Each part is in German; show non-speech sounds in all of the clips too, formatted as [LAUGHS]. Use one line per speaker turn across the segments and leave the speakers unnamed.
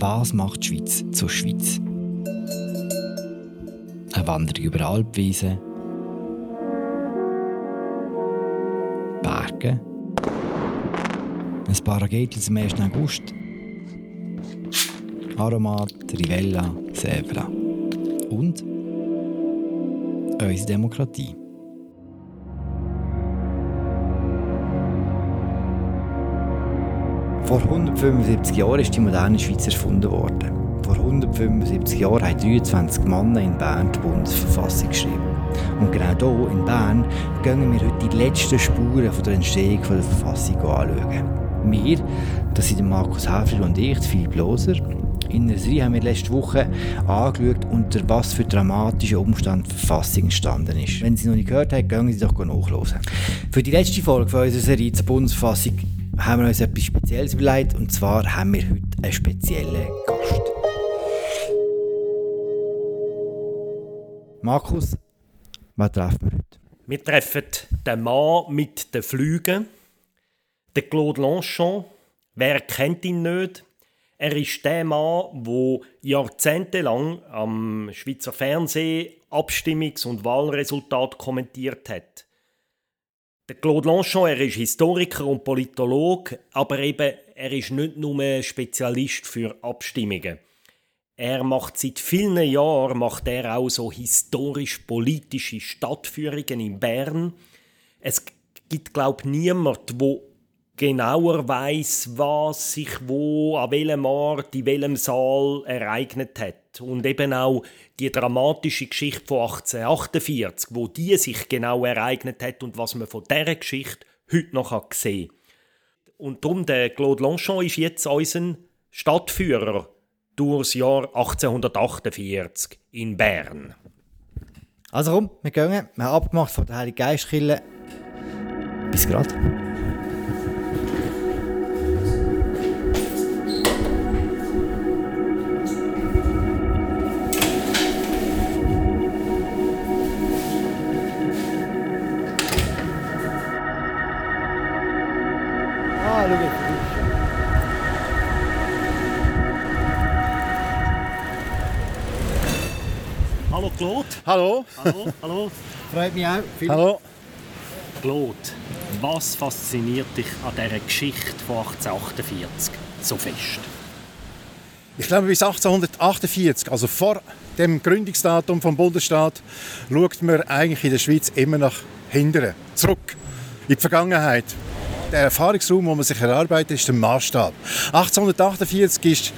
was macht die Schweiz zur Schweiz? Eine Wanderung über Alpwiesen, Berge, ein paar Ragetels zum 1. August, Aromat, Rivella, Sevra und unsere Demokratie. Vor 175 Jahren ist die moderne Schweiz erfunden worden. Vor 175 Jahren haben 23 Männer in Bern die Bundesverfassung geschrieben. Und genau hier in Bern gehen wir heute die letzten Spuren von der Entstehung der Verfassung anschauen. Wir, das sind Markus Häfler und ich, Philipp Loser, in der Serie haben wir letzte Woche angeschaut, unter was für dramatischen Umständen die Verfassung entstanden ist. Wenn Sie noch nicht gehört haben, gehen Sie doch nachhören. Für die letzte Folge von unserer Serie zur Bundesverfassung haben wir uns etwas Spezielles überlegt. Und zwar haben wir heute einen speziellen Gast. Markus, was treffen wir heute?
Wir treffen den Mann mit den Flügen, den Claude Lanchon. Wer kennt ihn nicht? Er ist der Mann, der jahrzehntelang am Schweizer Fernsehen Abstimmungs- und Wahlresultate kommentiert hat. Claude Lanchon, er ist Historiker und Politologe, aber eben, er ist nicht nur Spezialist für Abstimmungen. Er macht seit vielen Jahren macht er auch so historisch-politische Stadtführungen in Bern. Es gibt, glaube ich, niemand, wo genauer weiß, was sich wo, an welchem Ort, in welchem Saal ereignet hat. Und eben auch die dramatische Geschichte von 1848, wo die sich genau ereignet hat und was man von dieser Geschichte heute noch sehen kann. Und darum, der Claude Longchamp ist jetzt unser Stadtführer durchs Jahr 1848 in Bern.
Also komm, wir gehen. Wir haben abgemacht von der Heilige Geistkille. Bis gerade.
Claude.
Hallo.
Hallo, hallo.
Freut mich auch. Viel
Hallo.
Claude, was fasziniert dich an dieser Geschichte von 1848 so fest?
Ich glaube, bis 1848, also vor dem Gründungsdatum vom Bundesstaat, schaut man eigentlich in der Schweiz immer nach hinten, zurück, in die Vergangenheit. Der Erfahrungsraum, wo man sich erarbeitet, ist der Maßstab. 1848 ist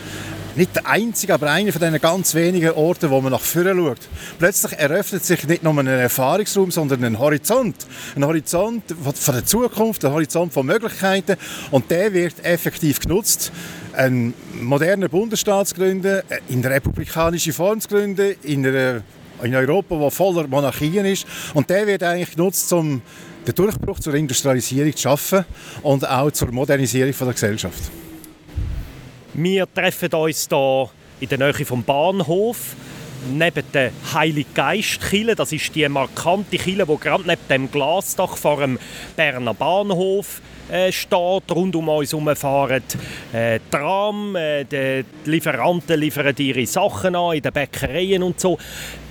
nicht der einzige, aber einer von diesen ganz wenigen Orten, wo man nach vorne schaut. Plötzlich eröffnet sich nicht nur ein Erfahrungsraum, sondern ein Horizont. Ein Horizont von der Zukunft, ein Horizont von Möglichkeiten. Und der wird effektiv genutzt, einen modernen Bundesstaat zu gründen, in eine republikanische Form zu gründen, in, einer, in Europa, wo voller Monarchien ist. Und der wird eigentlich genutzt, um den Durchbruch zur Industrialisierung zu schaffen und auch zur Modernisierung der Gesellschaft.
Wir treffen uns hier in der Nähe vom Bahnhof neben der Heilige Geistkille. Das ist die markante Kille, die gerade neben dem Glasdach vor dem Berner Bahnhof äh, steht. Rund um uns herum fahren äh, Tram, äh, die Lieferanten liefern ihre Sachen an in den Bäckereien und so.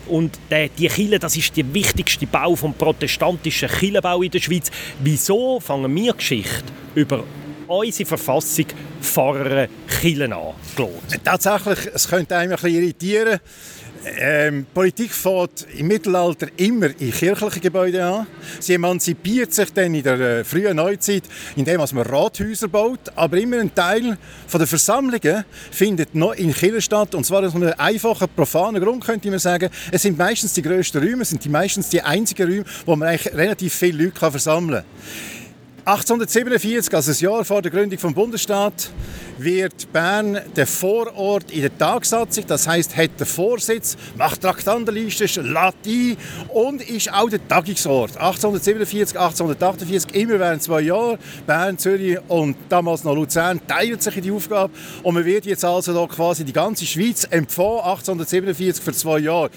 Und äh, die Kille, das ist der wichtigste Bau vom protestantischen Killenbau in der Schweiz. Wieso fangen wir Geschichte über unsere Verfassung vor einer Kille an, Claude?
Tatsächlich, es könnte einem ein bisschen irritieren. Ähm, Politik fängt im Mittelalter immer in kirchlichen Gebäuden an. Sie emanzipiert sich dann in der äh, frühen Neuzeit, indem man Rathäuser baut. Aber immer ein Teil von der Versammlungen findet noch in Kirchen statt. Und zwar aus einem einfachen, profanen Grund, könnte man sagen. Es sind meistens die grössten Räume, es sind die meistens die einzigen Räume, wo man eigentlich relativ viele Leute versammeln kann. 1847, also das Jahr vor der Gründung vom Bundesstaat, wird Bern der Vorort in der Tagsatzung, das heißt, hat den Vorsitz, macht Traktandenliste, lädt ein und ist auch der Tagungsort. 1847, 1848, immer während zwei Jahren, Bern, Zürich und damals noch Luzern teilen sich in die Aufgabe und man wird jetzt also da quasi die ganze Schweiz empfohlen, 1847 für zwei Jahre.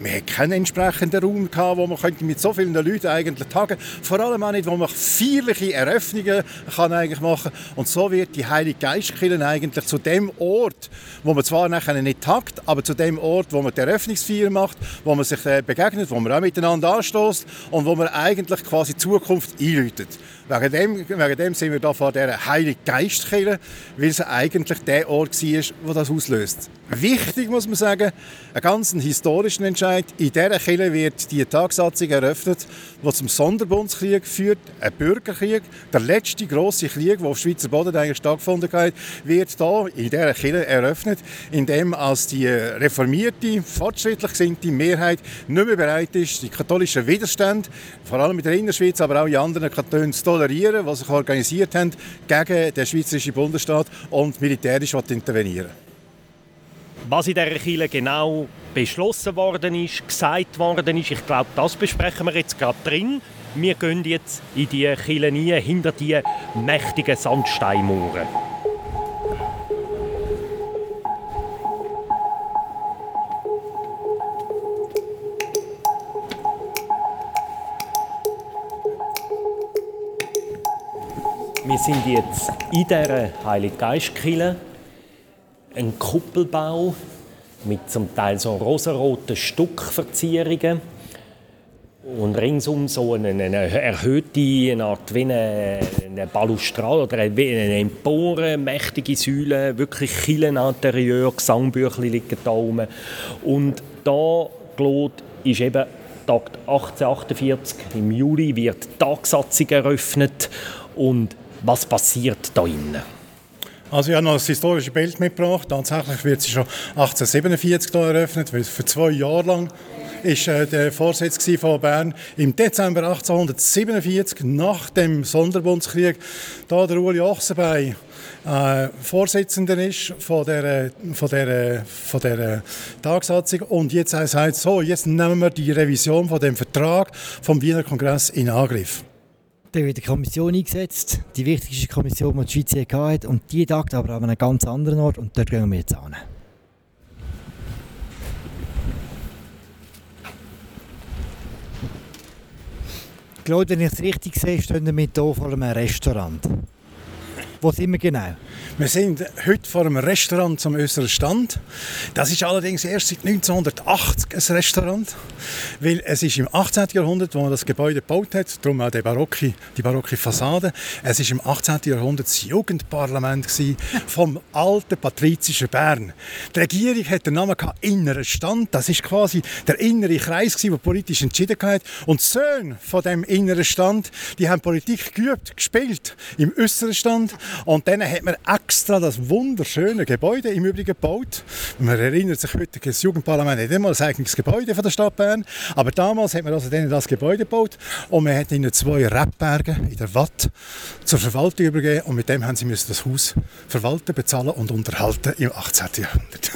Wir hatten keinen entsprechenden Raum, gehabt, wo man mit so vielen Leuten eigentlich tagen Vor allem auch nicht, wo man feierliche feierliche Eröffnungen kann eigentlich machen und so wird die Heilige Geistkirche eigentlich zu dem Ort, wo man zwar nachher nicht tagt, aber zu dem Ort, wo man die Eröffnungsfeier macht, wo man sich äh, begegnet, wo man auch miteinander anstößt und wo man eigentlich quasi Zukunft einläutet. Wegen dem, wegen dem sind wir da vor dieser Heilige Geistkirche, weil es eigentlich der Ort war, wo das auslöst. Wichtig muss man sagen, ein ganz historischen Entscheid. In dieser Kirche wird die Tagsatzung eröffnet, die zum Sonderbundskrieg führt, ein Bürgerkrieg. Der letzte große Krieg, der auf Schweizer Boden eigentlich stattgefunden hat, wird hier in dieser Kirche eröffnet, indem als die reformierte, fortschrittlich gesinnte Mehrheit nicht mehr bereit ist, die katholischen Widerstände, vor allem in der Innerschweiz, aber auch in anderen Kantonen, zu tolerieren, die sich organisiert haben gegen den Schweizerischen Bundesstaat und militärisch intervenieren
was in dieser Kirche genau beschlossen worden ist, gesagt worden ist, ich glaube, das besprechen wir jetzt gerade drin. Wir gehen jetzt in die Kirche rein, hinter die mächtigen Sandsteinmauern. Wir sind jetzt in dieser Heiliggeistkirche ein Kuppelbau mit zum Teil so rosaroten Stuckverzierungen und ringsum so eine, eine erhöhte eine Art wie eine, eine Balustrade oder eine, eine Empore, mächtige Säule, wirklich Kircheninterieur, Gesangbüchli liegen da oben. Und da, Claude, ist eben Tag 1848 im Juli wird die Tagsatzung eröffnet und was passiert da innen?
Also ich habe noch das historische Bild mitgebracht. Tatsächlich wird sie schon 1847 hier eröffnet, weil für zwei Jahre lang ist äh, der Vorsitz von Bern im Dezember 1847 nach dem Sonderbundskrieg, da der Uli Ochsenbein äh, Vorsitzender ist von der, von der, von der Tagsatzung und jetzt sagt so, jetzt nehmen wir die Revision von dem Vertrag vom Wiener Kongress in Angriff.
Dann wird eine Kommission eingesetzt, die wichtigste Kommission, die die Schweiz hatte. Und die tagt aber an einem ganz anderen Ort und dort gehen wir jetzt an. Ich glaube, wenn ich es richtig sehe, stehen wir hier vor einem Restaurant. Wo sind wir genau?
Wir sind heute vor einem Restaurant zum äußeren Stand. Das ist allerdings erst seit 1980 ein Restaurant, weil es ist im 18. Jahrhundert, wo man das Gebäude gebaut hat, darum auch die barocke, die barocke Fassade. Es ist im 18. Jahrhundert das Jugendparlament vom alten patrizischen Bern. Die Regierung hat den Namen Innerer Stand. Das ist quasi der innere Kreis, der politisch entschieden hat. Und die Söhne von dem inneren Stand, die haben Politik geübt, gespielt im äußeren Stand. Und dann hat man extra das wunderschöne Gebäude im Übrigen gebaut. Man erinnert sich heute, das Jugendparlament hat immer ein eigenes Gebäude von der Stadt Bern, aber damals hat man also denen das Gebäude gebaut und man hat ihnen zwei Rebberge in der Watt zur Verwaltung übergeben und mit dem haben sie müssen das Haus verwalten, bezahlen und unterhalten im 18. Jahrhundert.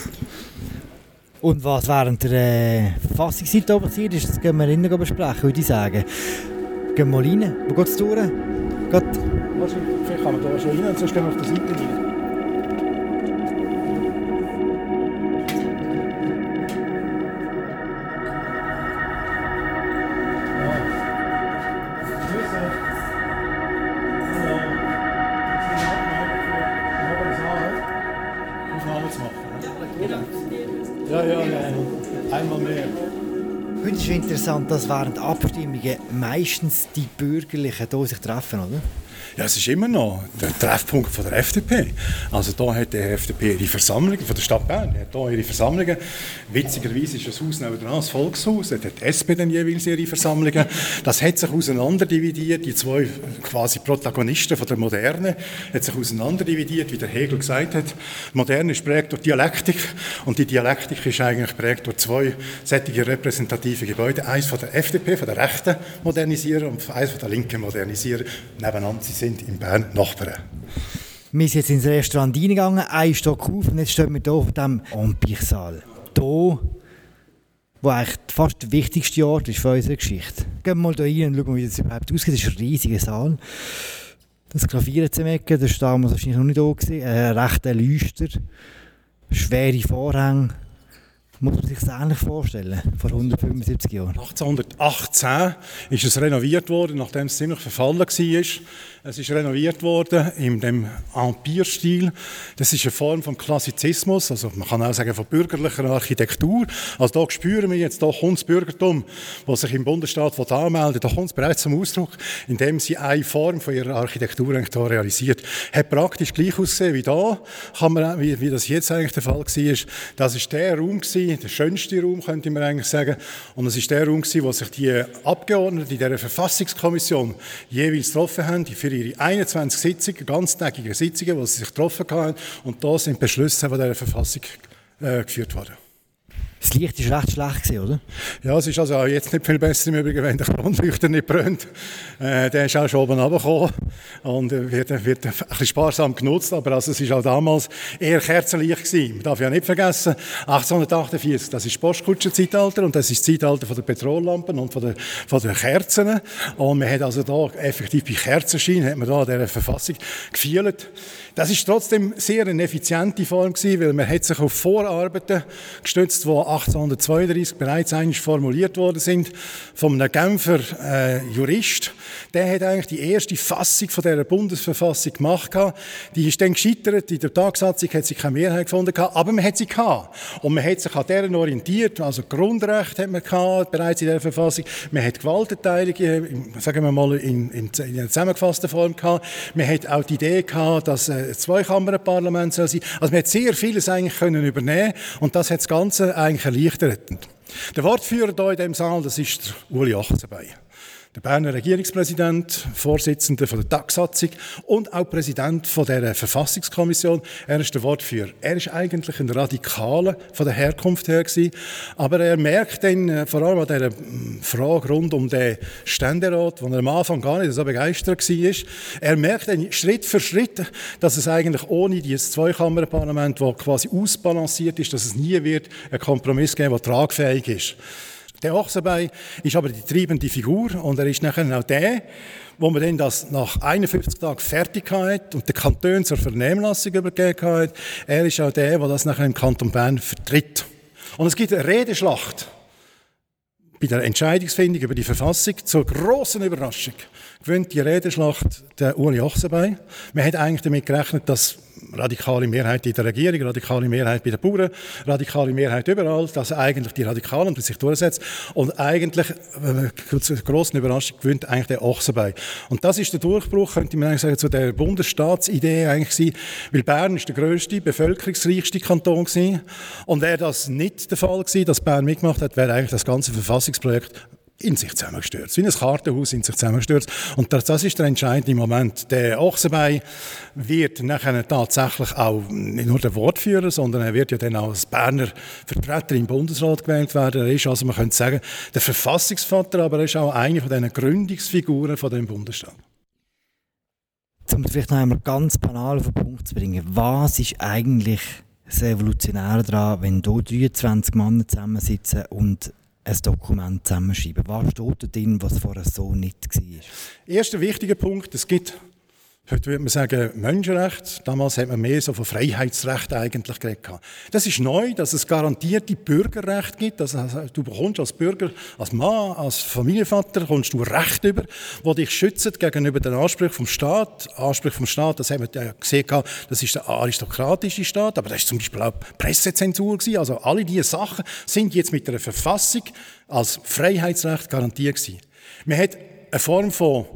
Und was während der äh, Verfassungszeit passiert ist, das können wir innen besprechen, würde ich sagen. Gehen wir mal rein. Wo geht es durch? Geht
Vielleicht kann man da schon rein, sonst gehen wir auf der Seite rein. Ja, ja, nein. Einmal mehr.
Heute ist interessant, dass während Abstimmungen meistens die Bürgerlichen hier sich treffen, oder?
Ja, es ist immer noch der Treffpunkt von der FDP. Also da hat die FDP ihre Versammlungen, von der Stadt Bern, die hat hier ihre Versammlungen. Witzigerweise ist das Haus nebenan, das Volkshaus, dort hat die SP dann jeweils ihre Versammlungen. Das hat sich auseinanderdividiert, die zwei quasi Protagonisten von der Moderne, hat sich auseinanderdividiert, wie der Hegel gesagt hat. Moderne ist prägt durch Dialektik und die Dialektik ist eigentlich prägt durch zwei sättige repräsentative Gebäude. Eins von der FDP, von der rechten Modernisierer und eins von der linken Modernisierer nebeneinander. Sie sind in Bern Nachbarn.
Wir sind jetzt ins Restaurant reingegangen, ein Stock auf und jetzt stehen wir hier auf dem Empire-Saal. Hier, wo eigentlich fast der wichtigste Ort ist für unsere Geschichte. Gehen wir mal hier rein und schauen, wie das überhaupt aussieht. Das ist ein riesiger Saal. Das Klavier zum Ecken, das war damals wahrscheinlich noch nicht da. Ein rechter Leuchter, schwere Vorhänge, muss man sich das ähnlich vorstellen, vor 175 Jahren?
1818 ist es renoviert worden, nachdem es ziemlich verfallen war. Es ist renoviert worden in dem Empire-Stil. Das ist eine Form von Klassizismus, also man kann auch sagen von bürgerlicher Architektur. Also da spüren wir jetzt, da kommt das Bürgertum, das sich im Bundesstaat anmeldet, da kommt es bereits zum Ausdruck, indem sie eine Form von ihrer Architektur eigentlich da realisiert. Hat praktisch gleich ausgesehen wie da, kann man, wie, wie das jetzt eigentlich der Fall war. Das ist der Raum gewesen, der schönste Raum, könnte man eigentlich sagen. Und es ist der Raum wo sich die Abgeordneten in dieser Verfassungskommission jeweils getroffen haben, für ihre 21 Sitzungen, ganztägige Sitzungen, wo sie sich getroffen haben. Und da sind Beschlüsse von dieser Verfassung äh, geführt worden.
Das Licht war recht schlecht, oder?
Ja, es ist also auch jetzt nicht viel besser im Übrigen, wenn der Kronleuchter nicht brennt. Äh, der ist auch schon oben runtergekommen und wird, wird ein bisschen sparsam genutzt, aber also es war auch damals eher kerzenlicht gewesen. Man darf ja nicht vergessen, 1848, das ist das Postkutschenzeitalter und das ist das Zeitalter von der Petrollampen und von der, von der Kerzen. Und man hat also da effektiv bei Kerzenschein hat man da an dieser Verfassung gefühlt. Das ist trotzdem sehr eine effiziente Form gewesen, weil man hat sich auf Vorarbeiten gestützt, die 1832 bereits eigentlich formuliert worden sind von einem Genfer äh, Jurist. Der hat eigentlich die erste Fassung von der Bundesverfassung gemacht. Die ist dann gescheitert. In der Tagsatzung hat sie keine Mehrheit gefunden, aber man hat sie gehabt. Und man hat sich an deren orientiert. Also Grundrecht hat man gehabt, bereits in der Verfassung. Man hat Gewaltenteilung, sagen wir mal, in, in, in einer zusammengefassten Form gehabt. Man hat auch die Idee gehabt, dass äh, Zweikammerparlament soll sein. Also man hat sehr vieles eigentlich können übernehmen und das hat das Ganze eigentlich erleichtert. Der Wortführer hier in diesem Saal, das ist Uli Achzenbein der Berner Regierungspräsident, Vorsitzender von der Tagsatzung und auch Präsident von der Verfassungskommission. Er ist der Wortführer. Er ist eigentlich ein Radikaler von der Herkunft her gewesen, aber er merkt dann äh, vor allem an dieser hm, Frage rund um den Ständerat, wo er am Anfang gar nicht so begeistert war, er merkt dann Schritt für Schritt, dass es eigentlich ohne dieses Zweikammerparlament, das quasi ausbalanciert ist, dass es nie wird einen Kompromiss geben, der tragfähig ist. Der Ochsenbein ist aber die treibende Figur und er ist nachher auch der, wo man dann das nach 51 Tagen fertig hat und den Kanton zur Vernehmlassung übergeben hat. Er ist auch der, der das nachher im Kanton Bern vertritt. Und es gibt eine Redeschlacht bei der Entscheidungsfindung über die Verfassung zur großen Überraschung gewinnt die Redeschlacht der Uli Ochsenbein. Man hat eigentlich damit gerechnet, dass radikale Mehrheit in der Regierung, radikale Mehrheit bei den Bauern, radikale Mehrheit überall, dass eigentlich die Radikalen sich durchsetzt. Und eigentlich, äh, zur grossen Überraschung, gewinnt eigentlich der Ochsenbein. Und das ist der Durchbruch, könnte man eigentlich sagen, zu der Bundesstaatsidee eigentlich sein, weil Bern ist der grösste, bevölkerungsreichste Kanton gewesen. Und wäre das nicht der Fall gewesen, dass Bern mitgemacht hat, wäre eigentlich das ganze Verfassungsprojekt in sich zusammengestürzt, wie ein Kartenhaus in sich zusammengestürzt. Und das, das ist der entscheidende Moment. Der Ochsenbein wird nachher tatsächlich auch nicht nur der Wortführer, sondern er wird ja dann auch als Berner Vertreter im Bundesrat gewählt werden. Er ist also, man könnte sagen, der Verfassungsvater, aber er ist auch eine von den Gründungsfiguren von dem Bundesstaat.
Um vielleicht noch einmal ganz banal auf den Punkt zu bringen, was ist eigentlich das Evolutionäre daran, wenn hier 23 Männer zusammensitzen und ein Dokument zusammenschreiben? Was steht da drin, was vorher so nicht war?
Erster wichtiger Punkt, es gibt Heute würde man sagen Menschenrecht. Damals hat man mehr so von Freiheitsrecht eigentlich geredet. Das ist neu, dass es garantierte Bürgerrecht gibt. Also du bekommst als Bürger, als Mann, als Familienvater, bekommst du Recht über, die dich schützen gegenüber den Ansprüchen vom Staat. Ansprüche vom Staat, das haben wir ja gesehen, das ist der aristokratische Staat, aber das ist zum Beispiel auch Pressezensur gewesen. Also alle diese Sachen sind jetzt mit der Verfassung als Freiheitsrecht garantiert gewesen. Man hat eine Form von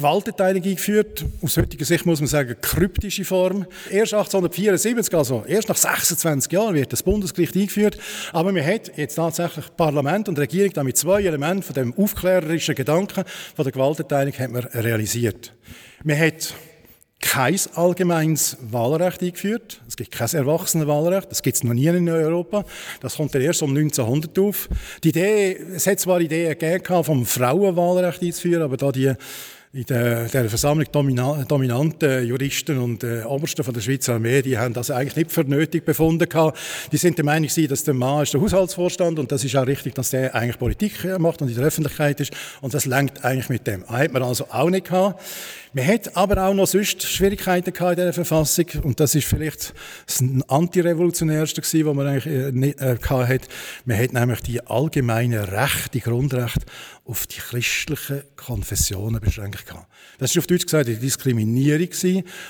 Gewaltenteilung eingeführt. Aus heutiger Sicht muss man sagen, kryptische Form. Erst 1874, also erst nach 26 Jahren, wird das Bundesgericht eingeführt. Aber man hat jetzt tatsächlich Parlament und Regierung damit zwei Elemente von dem aufklärerischen Gedanken von der Gewaltenteilung hat man realisiert. Man hat kein allgemeines Wahlrecht eingeführt. Es gibt kein Erwachsenenwahlrecht. Das gibt es noch nie in Europa. Das kommt dann erst um 1900 auf. Die Idee, es hat zwar Ideen gegeben, vom Frauenwahlrecht einzuführen, aber da die in der, der Versammlung dominanten Juristen und äh, Obersten von der Schweizer Armee, die haben das eigentlich nicht für nötig befunden gehabt. Die sind der Meinung dass der Mann ist der Haushaltsvorstand und das ist auch richtig, dass der eigentlich Politik macht und in der Öffentlichkeit ist und das lenkt eigentlich mit dem. Hat man also auch nicht gehabt. Man hat aber auch noch sonst Schwierigkeiten gehabt in dieser Verfassung und das ist vielleicht das antirevolutionärste gewesen, was man eigentlich äh, nicht, äh, gehabt hat. Man hat nämlich die allgemeinen Rechte, die Grundrechte auf die christlichen Konfessionen beschränkt gehabt. Das ist auf Deutsch gesagt eine Diskriminierung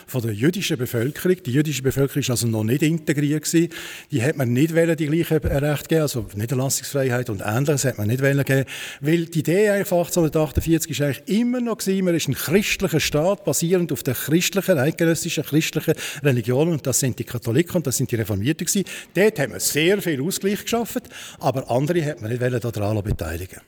von der jüdischen Bevölkerung. Die jüdische Bevölkerung ist also noch nicht integriert gewesen. Die hat man nicht wollen, die gleichen Rechte geben, also Niederlassungsfreiheit und Ähnliches hat man nicht wollen geben, weil die Idee eigentlich von 1848 ist eigentlich immer noch gewesen, man ist ein christlicher Staat, basierend auf der christlichen, eidgenössischen christlichen Religion und das sind die Katholiken und das sind die Reformierten gewesen. Dort haben wir sehr viel Ausgleich geschaffen, aber andere hat man nicht daran beteiligen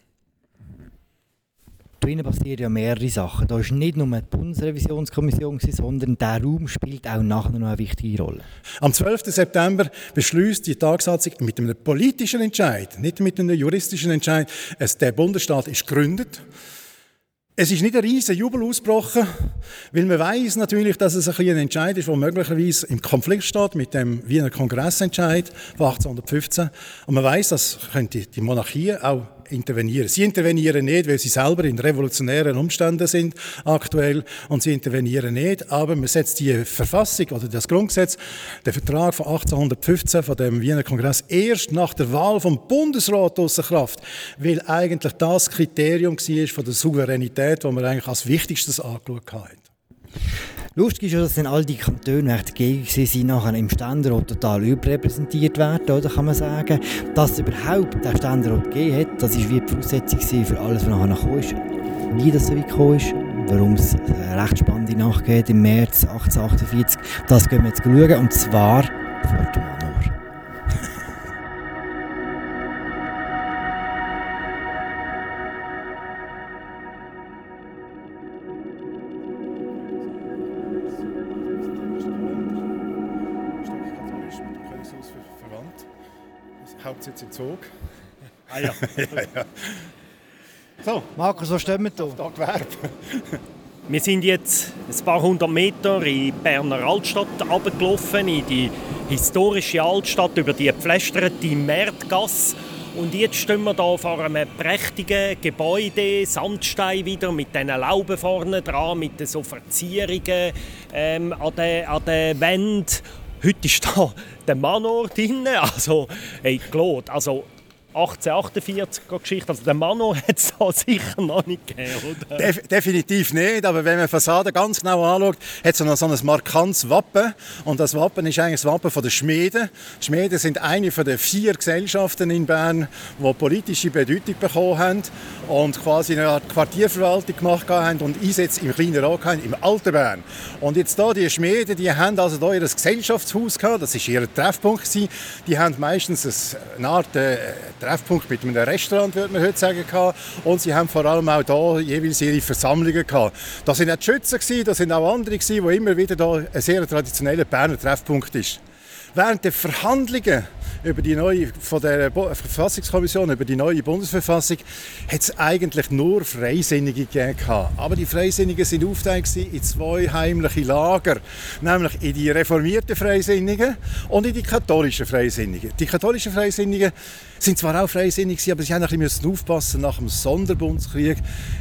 drinnen passieren ja mehrere Sachen. Da ist nicht nur die Bundesrevisionskommission, sondern der Raum spielt auch nachher noch eine wichtige Rolle.
Am 12. September beschließt die Tagsatzung mit einem politischen Entscheid, nicht mit einem juristischen Entscheid, es, der Bundesstaat ist gegründet. Es ist nicht ein riesiger Jubel ausgebrochen, weil man weiß natürlich, dass es ein, ein Entscheid ist, der möglicherweise im Konflikt steht mit dem Wiener Kongressentscheid von 1815. Und man weiß, dass die Monarchie auch intervenieren. Sie intervenieren nicht, weil sie selber in revolutionären Umständen sind aktuell und sie intervenieren nicht, aber man setzt die Verfassung oder das Grundgesetz, den Vertrag von 1815 von dem Wiener Kongress erst nach der Wahl vom Bundesrat außer Kraft, weil eigentlich das Kriterium war von der Souveränität, das man eigentlich als wichtigstes angeschaut hat.
Lustig ist ja, dass dann all die Kantone die dagegen sind, nachher im Ständerat total überrepräsentiert werden, oder kann man sagen. Dass es überhaupt den Ständerat gegeben hat, das war wie die Voraussetzung für alles, was nachher gekommen ist. Wie das so weit gekommen ist, warum es eine recht spannende Nacht im März 1848, das gehen wir jetzt schauen, und zwar vor dem Manor.
Hauptsitz im Zug.
Ah ja. [LAUGHS] ja, ja.
So. Markus, wo stehen wir da?
Da Gewerbe.
wir sind jetzt ein paar hundert Meter in die Berner Altstadt abgelaufen, in die historische Altstadt über die gepflasterte Märtgasse. Und jetzt stehen wir hier vor einem prächtigen Gebäude, Sandstein wieder, mit diesen Lauben vorne dran, mit so Verzierungen ähm, an den, an den Wänden. Heute ist da der Manor drin, also hey, Claude, also 1848 Geschichte. Also den Manor [LAUGHS] hat es da sicher noch nicht gegeben, oder?
Def definitiv nicht, aber wenn man die Fassade ganz genau anschaut, hat es noch so ein markantes Wappen. Und das Wappen ist eigentlich das Wappen der Schmiede. Die Schmiede sind eine von den vier Gesellschaften in Bern, die politische Bedeutung bekommen haben und quasi eine Art Quartierverwaltung gemacht haben und Einsätze im kleinen Rat haben, im alten Bern. Und jetzt hier, die Schmiede, die haben also hier ihr Gesellschaftshaus gehabt, das war ihr Treffpunkt gewesen. Die haben meistens eine Art äh, Treffpunkt mit einem Restaurant, würde man heute sagen, und sie haben vor allem auch hier jeweils ihre Versammlungen gehabt. Das sind auch die Schützen, das sind auch andere, die immer wieder hier ein sehr traditioneller Berner Treffpunkt ist. Während der Verhandlungen über die neue, von der Verfassungskommission über die neue Bundesverfassung hat es eigentlich nur Freisinnige gegeben. Aber die Freisinnigen sind aufgeteilt in zwei heimliche Lager, nämlich in die reformierten Freisinnigen und in die katholischen Freisinnigen. Die katholischen Freisinnigen sind zwar auch freisinnig, aber sie haben ein bisschen aufpassen nach dem Sonderbundskrieg,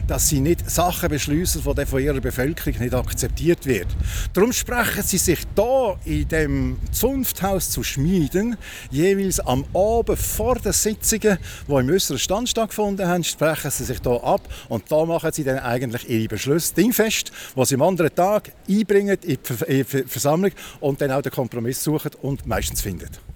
dass sie nicht Sachen beschließen, die von ihrer Bevölkerung nicht akzeptiert werden. Darum sprechen sie sich da in dem Zunfthaus zu Schmieden jeweils am Abend vor den Sitzungen, die im äußeren Stand stattgefunden haben, sprechen sie sich da ab und da machen sie dann eigentlich ihre Beschlüsse dingfest, die sie am anderen Tag einbringen in die Versammlung und dann auch den Kompromiss suchen und meistens finden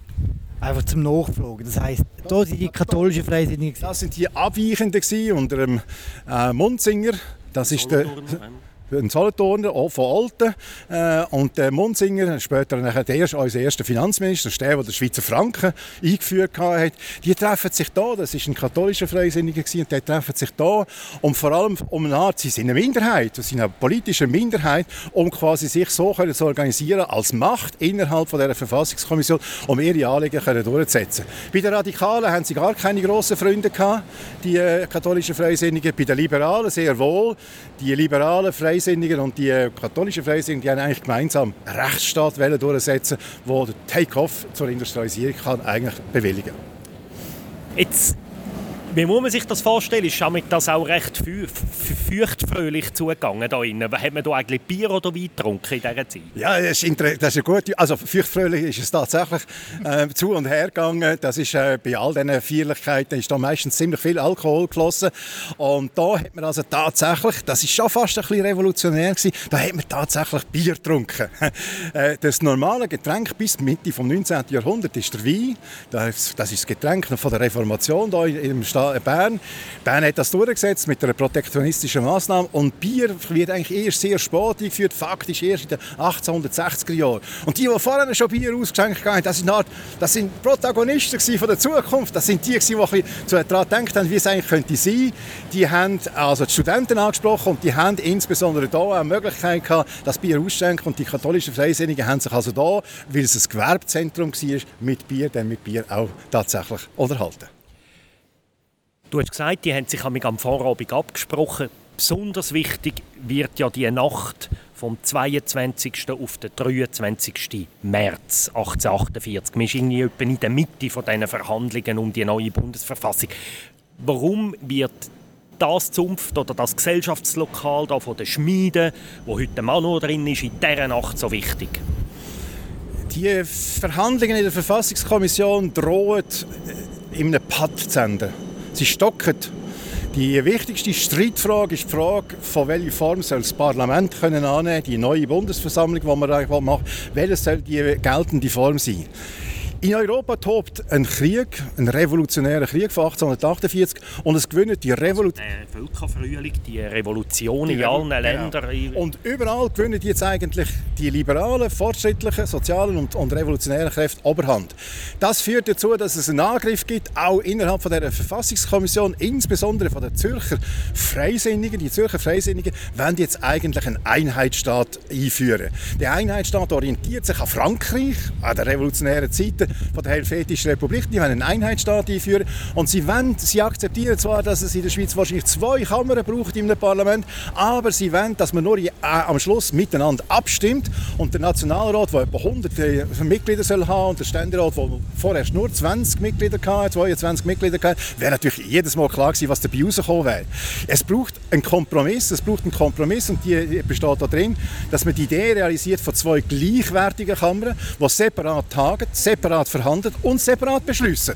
einfach zum Nachfragen. Das heisst, da sind die katholischen Freisinnigen.
Das sind die Abweichenden unter dem äh, Munzinger. Das ist der, [LAUGHS] ein Solothurner, auch von Alten. Äh, und der Munzinger, später nachher der erste, unser erster Finanzminister, der, der den Schweizer Franken eingeführt hat, die treffen sich da, das ist ein katholischer Freisinniger und die treffen sich da, um vor allem um eine Art, sie sind eine Minderheit, sie sind eine politische Minderheit, um quasi sich so zu organisieren als Macht innerhalb von der Verfassungskommission, um ihre Anliegen können durchzusetzen. Bei den Radikalen haben sie gar keine grossen Freunde gehabt, die äh, katholischen Freisinnigen. Bei den Liberalen sehr wohl. Die liberalen Freisinnigen und die äh, katholischen Freisinnigen die haben eigentlich gemeinsam einen Rechtsstaat durchsetzen, wo der Take-off zur Industrialisierung kann eigentlich bewilligen.
Jetzt wie muss man sich das vorstellen? Ist damit das auch recht feuchtfröhlich zugegangen da innen? Hat man da eigentlich Bier oder Wein getrunken in dieser Zeit?
Ja, das ist, das ist gut. Also feuchtfröhlich ist es tatsächlich äh, zu und her gegangen. Das ist äh, bei all diesen Feierlichkeiten ist da meistens ziemlich viel Alkohol geflossen. Und da hat man also tatsächlich, das ist schon fast ein bisschen revolutionär gewesen, da hat man tatsächlich Bier getrunken. [LAUGHS] Äh, das normale Getränk bis Mitte des 19. Jahrhunderts ist der Wein. Das, das ist das Getränk von der Reformation da im Staat Bern. Bern hat das durchgesetzt mit einer protektionistischen Maßnahme und Bier wird eigentlich erst sehr spät eingeführt, faktisch erst in den 1860er Jahren. Und die, die vorher schon Bier ausgeschenkt haben, das sind, Art, das sind Protagonisten von der Zukunft. Das sind die, die daran gedacht haben, wie es eigentlich könnte sein. Die haben also die Studenten angesprochen und die haben insbesondere da eine Möglichkeit gehabt, das Bier auszuschenken und die katholischen Freisinnigen haben sich also da, weil es ein Gewerbezentrum war, mit Bier, dann mit Bier auch tatsächlich unterhalten.
Du hast gesagt, die haben sich am Vorabend abgesprochen. Besonders wichtig wird ja die Nacht vom 22. auf den 23. März 1848. Wir sind irgendwie in der Mitte von diesen Verhandlungen um die neue Bundesverfassung. Warum wird das Zunft oder das Gesellschaftslokal da von den Schmieden, wo heute Manu drin ist, in dieser Nacht so wichtig?
Die Verhandlungen in der Verfassungskommission drohen in einem Pad zu enden. Sie stocken. Die wichtigste Streitfrage ist die Frage, von welcher Form soll das Parlament können annehmen, die neue Bundesversammlung, die eigentlich macht, welche soll die geltende Form sein? In Europa tobt ein Krieg, ein revolutionärer Krieg von 1848 und es gewinnt die Revolution.
Der Völkerfrühling, die Revolution in allen genau. Ländern.
Und überall gewinnen jetzt eigentlich die liberalen, fortschrittlichen, sozialen und, und, revolutionären Kräfte Oberhand. Das führt dazu, dass es einen Angriff gibt, auch innerhalb von der Verfassungskommission, insbesondere von den Zürcher Freisinnigen. Die Zürcher Freisinnigen wollen jetzt eigentlich einen Einheitsstaat einführen. Der Einheitsstaat orientiert sich an Frankreich, an der revolutionären Von der Helvetischen Republik. Die wollen einen Einheitsstaat einführen und sie, wollen, sie akzeptieren zwar, dass es in der Schweiz wahrscheinlich zwei Kammern braucht im Parlament, aber sie wollen, dass man nur äh, am Schluss miteinander abstimmt und der Nationalrat, der etwa 100 äh, Mitglieder soll haben und der Ständerat, der vorher nur 20 Mitglieder hatte, 22 Mitglieder hatte, wäre natürlich jedes Mal klar gewesen, was dabei rausgekommen wäre. Es braucht einen Kompromiss, es braucht einen Kompromiss und die besteht darin, dass man die Idee realisiert von zwei gleichwertigen Kammern, die separat tagen, separat separat verhandelt und separat beschließen.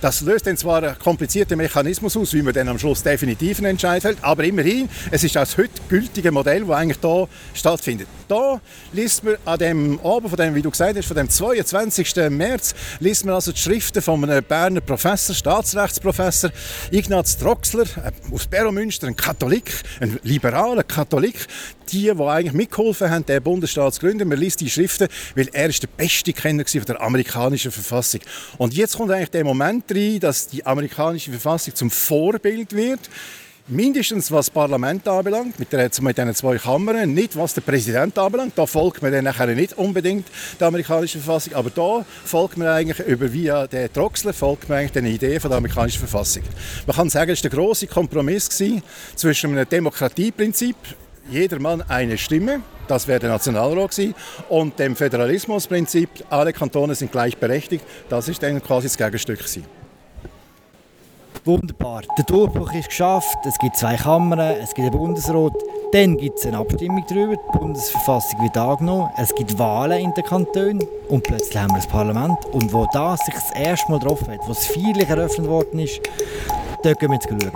Das löst dann zwar einen komplizierten Mechanismus aus, wie man dann am Schluss definitiv einen Entscheid fällt, aber immerhin, es ist das heute gültige Modell, das eigentlich hier stattfindet. Da liest man an dem Abend, von dem, wie du gesagt hast, von dem 22. März, liest man also die Schriften von einem Berner Professor, Staatsrechtsprofessor Ignaz Troxler äh, aus Beromünster, ein Katholik, ein liberaler Katholik, die, die eigentlich mitgeholfen haben, den Bundesstaat zu gründen. Man liest die Schriften, weil er ist der beste Kenner von der amerikanischen Verfassung. Und jetzt kommt eigentlich der Moment rein, dass die amerikanische Verfassung zum Vorbild wird. Mindestens was das Parlament anbelangt, mit, der, mit diesen zwei Kammern, nicht was der Präsident anbelangt. Da folgt man dann nachher nicht unbedingt der amerikanischen Verfassung, aber da folgt man eigentlich über via den Troxler folgt man eigentlich den Idee von der amerikanischen Verfassung. Man kann sagen, es war der große Kompromiss zwischen einem Demokratieprinzip, jeder Mann eine Stimme, das wäre der Nationalrat gewesen, und dem Föderalismusprinzip, alle Kantone sind gleichberechtigt, das ist dann quasi das Gegenstück gewesen.
Wunderbar. Der Durchbruch ist geschafft. Es gibt zwei Kammern, es gibt einen Bundesrat. Dann gibt es eine Abstimmung darüber. Die Bundesverfassung wird angenommen. Es gibt Wahlen in den Kantonen. Und plötzlich haben wir ein Parlament. Und wo das sich das erste Mal getroffen hat, wo es feierlich eröffnet worden ist, dort gehen wir jetzt schauen.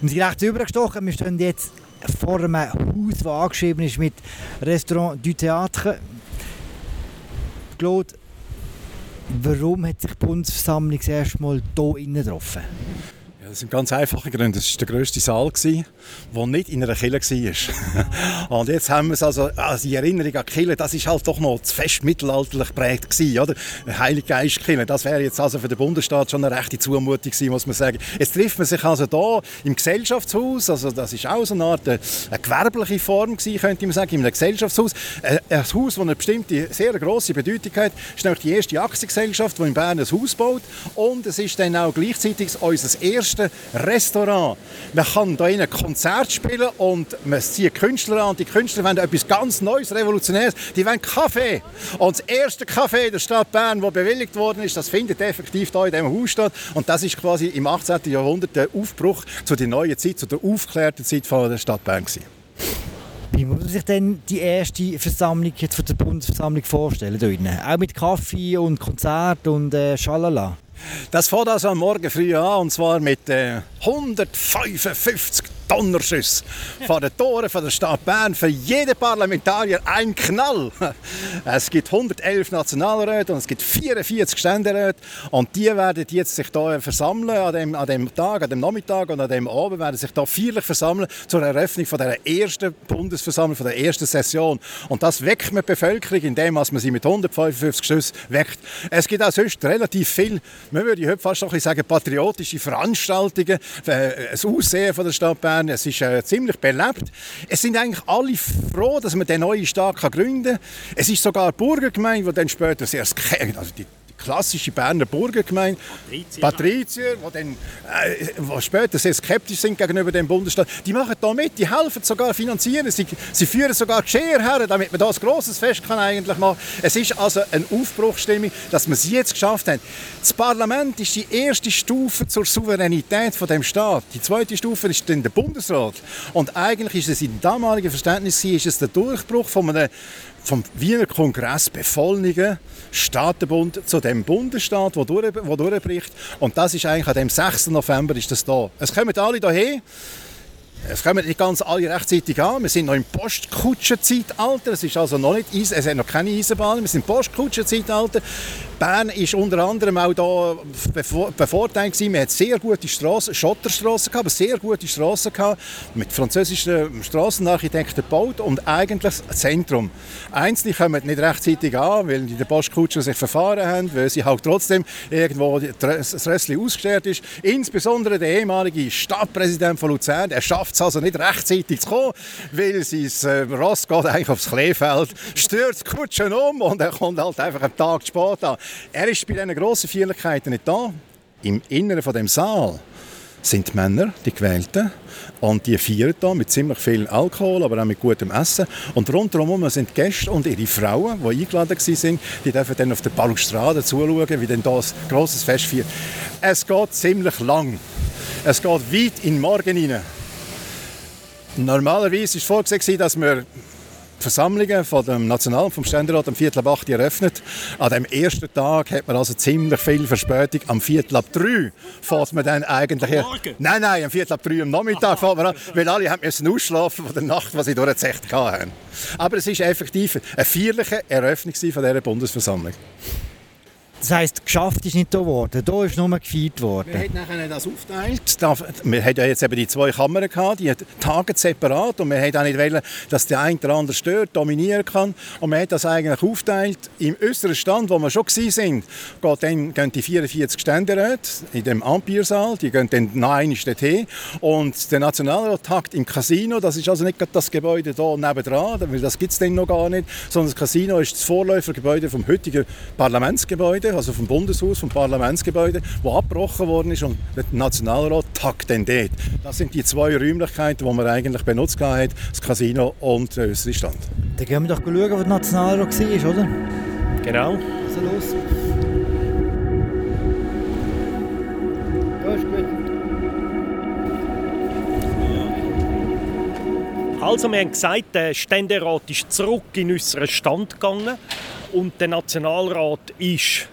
Wir sind rechts übergestochen. Wir stehen jetzt vor einem Haus, das angeschrieben ist mit Restaurant du Théâtre. Claude, Warum hat sich die Bundesversammlung das erste Mal hier innen getroffen?
Das sind ganz einfache Gründe. Das war der grösste Saal, der nicht in einer Kille war. [LAUGHS] und jetzt haben wir es also, also die Erinnerung an die Kille, das ist halt doch noch zu fest mittelalterlich geprägt gewesen, oder? Heilige Geist Kille, das wäre jetzt also für den Bundesstaat schon eine rechte Zumutung gewesen, muss man sagen. Jetzt trifft man sich also da im Gesellschaftshaus, also das ist auch so eine Art, eine, äh, eine gewerbliche Form gewesen, könnte man sagen, in einem Gesellschaftshaus. Ein, äh, ein Haus, das eine bestimmte, sehr grosse Bedeutung hat, ist nämlich die erste Aktiengesellschaft, die in Bern ein Haus baut und es ist dann auch gleichzeitig unser erstes erste Restaurant. Man kann hier ein Konzert spielen und man zieht Künstler an. Die Künstler wollen etwas ganz Neues, Revolutionäres. Die wollen Kaffee. Und das erste Kaffee der Stadt Bern, das bewilligt worden ist, das findet effektiv hier in diesem Haus statt. Und das ist quasi im 18. Jahrhundert der Aufbruch zu der neuen Zeit, zu der aufgeklärten Zeit von der Stadt Bern gewesen.
Wie muss man sich denn die erste Versammlung jetzt von der Bundesversammlung vorstellen? Auch mit Kaffee und Konzert und äh, Schalala?
Das fängt also am Morgen früh an, und zwar mit äh, 155 Donnerschuss vor den Toren von der Stadt Bern. Für jeden Parlamentarier ein Knall. Es gibt 111 Nationalräte und es gibt 44 Ständeräte. Und die werden jetzt sich hier versammeln an dem, an dem Tag, an dem Nachmittag und an dem Abend werden sich hier feierlich versammeln zur Eröffnung von der ersten Bundesversammlung, von der ersten Session. Und das weckt man die Bevölkerung, indem man sie mit 155 Schüssen weckt. Es gibt auch sonst relativ viel, man würde heute fast noch sagen, patriotische Veranstaltungen, äh, ein Aussehen von der Stadt Bern Bern. Es ist äh, ziemlich belebt. Es sind eigentlich alle froh, dass man den neuen Staat gründen kann. Es ist sogar eine Burgergemeinde, die dann später sehr also die klassische Berner Burgergemeinde, Patrizier, Patrizier die, dann, äh, später sehr skeptisch sind gegenüber dem Bundesstaat, die machen da mit, die helfen sogar finanzieren, sie, sie führen sogar Geschirr her, damit man da ein grosses Fest kann eigentlich machen Es ist also eine Aufbruchstimmung, dass wir es jetzt geschafft haben. Das Parlament ist die erste Stufe zur Souveränität von dem Staat. Die zweite Stufe ist dann der Bundesrat. Und eigentlich ist es im damaligen Verständnis ist es der Durchbruch von einem vom Wiener Kongress befohlenen Staatenbund zu dem Bundesstaat, der durch, durchbricht. Und das ist eigentlich an dem 6. November ist das da. Es kommen alle hierher. Es kommen nicht ganz alle rechtzeitig an. Wir sind noch im Postkutschenzeitalter. Es ist also noch nicht, es hat noch keine Eisenbahn. Wir sind im Postkutschenzeitalter. Bern ist unter anderem auch da bevorteilt gewesen. Man hat sehr gute Straßen, Schotterstraßen gehabt, aber sehr gute Straßen gehabt, mit französischen Straßenarchitekten gebaut und eigentlich das Zentrum. Einzelne kommen nicht rechtzeitig an, weil die Postkutscher sich verfahren haben, weil sie halt trotzdem irgendwo das Rössli ausgestellt ist. Insbesondere der ehemalige Stadtpräsident von Luzern, er schafft es also nicht rechtzeitig zu kommen, weil sein äh, Ross geht eigentlich aufs Kleefeld, stürzt Kutschen um und er kommt halt einfach einen Tag spät an. Er ist bei diesen grossen Feierlichkeiten nicht da. Im Inneren von dem Saal sind die Männer, die Gewählten, und die feiern da mit ziemlich viel Alkohol, aber auch mit gutem Essen. Und rundherum sind Gäste und ihre Frauen, die eingeladen waren, die dürfen dann auf der Balustrade zuschauen, wie dann das grosses Fest feiert. Es geht ziemlich lang. Es geht weit in den Morgen hinein. Normalerweise war vorgesehen, dass wir Versammlungen von dem National- und vom Ständerat am Viertel ab 8 eröffnet. An dem ersten Tag hat man also ziemlich viel Verspätung. Am Viertel ab 3 fährt man dann eigentlich...
Morgen?
Nein, nein, am Viertel ab 3 am Nachmittag fährt man an, weil alle haben müssen ausschlafen von der Nacht, was sie durchgezecht haben. Aber es ist effektiv eine feierliche Eröffnung von dieser Bundesversammlung.
Das heisst, geschafft ist nicht hier worden, hier ist nur gefeiert worden.
Wir haben das aufgeteilt. Wir hatten ja jetzt eben die zwei Kammern, gehabt, die tagen separat und wir wollten auch nicht wollen, dass der eine oder andere stört, dominieren kann. Und wir haben das eigentlich aufgeteilt. Im äußeren Stand, wo wir schon waren, dann, gehen die 44 Ständeräte in dem Ampiersaal, die gehen dann noch einmal dorthin. Und der Nationalrat tagt im Casino, das ist also nicht das Gebäude hier nebendran, weil das gibt es dann noch gar nicht, sondern das Casino ist das Vorläufergebäude vom heutigen Parlamentsgebäude also vom Bundeshaus, vom Parlamentsgebäude, wo abgebrochen worden ist und der Nationalrat tagt dann dort. Das sind die zwei Räumlichkeiten, die man eigentlich benutzt haben, das Casino und der äußere Stand.
Dann gehen wir doch schauen, wo der Nationalrat war, oder?
Genau.
Also los. Ja, ist gut.
Also, wir haben gesagt, der Ständerat ist zurück in unseren Stand gegangen und der Nationalrat ist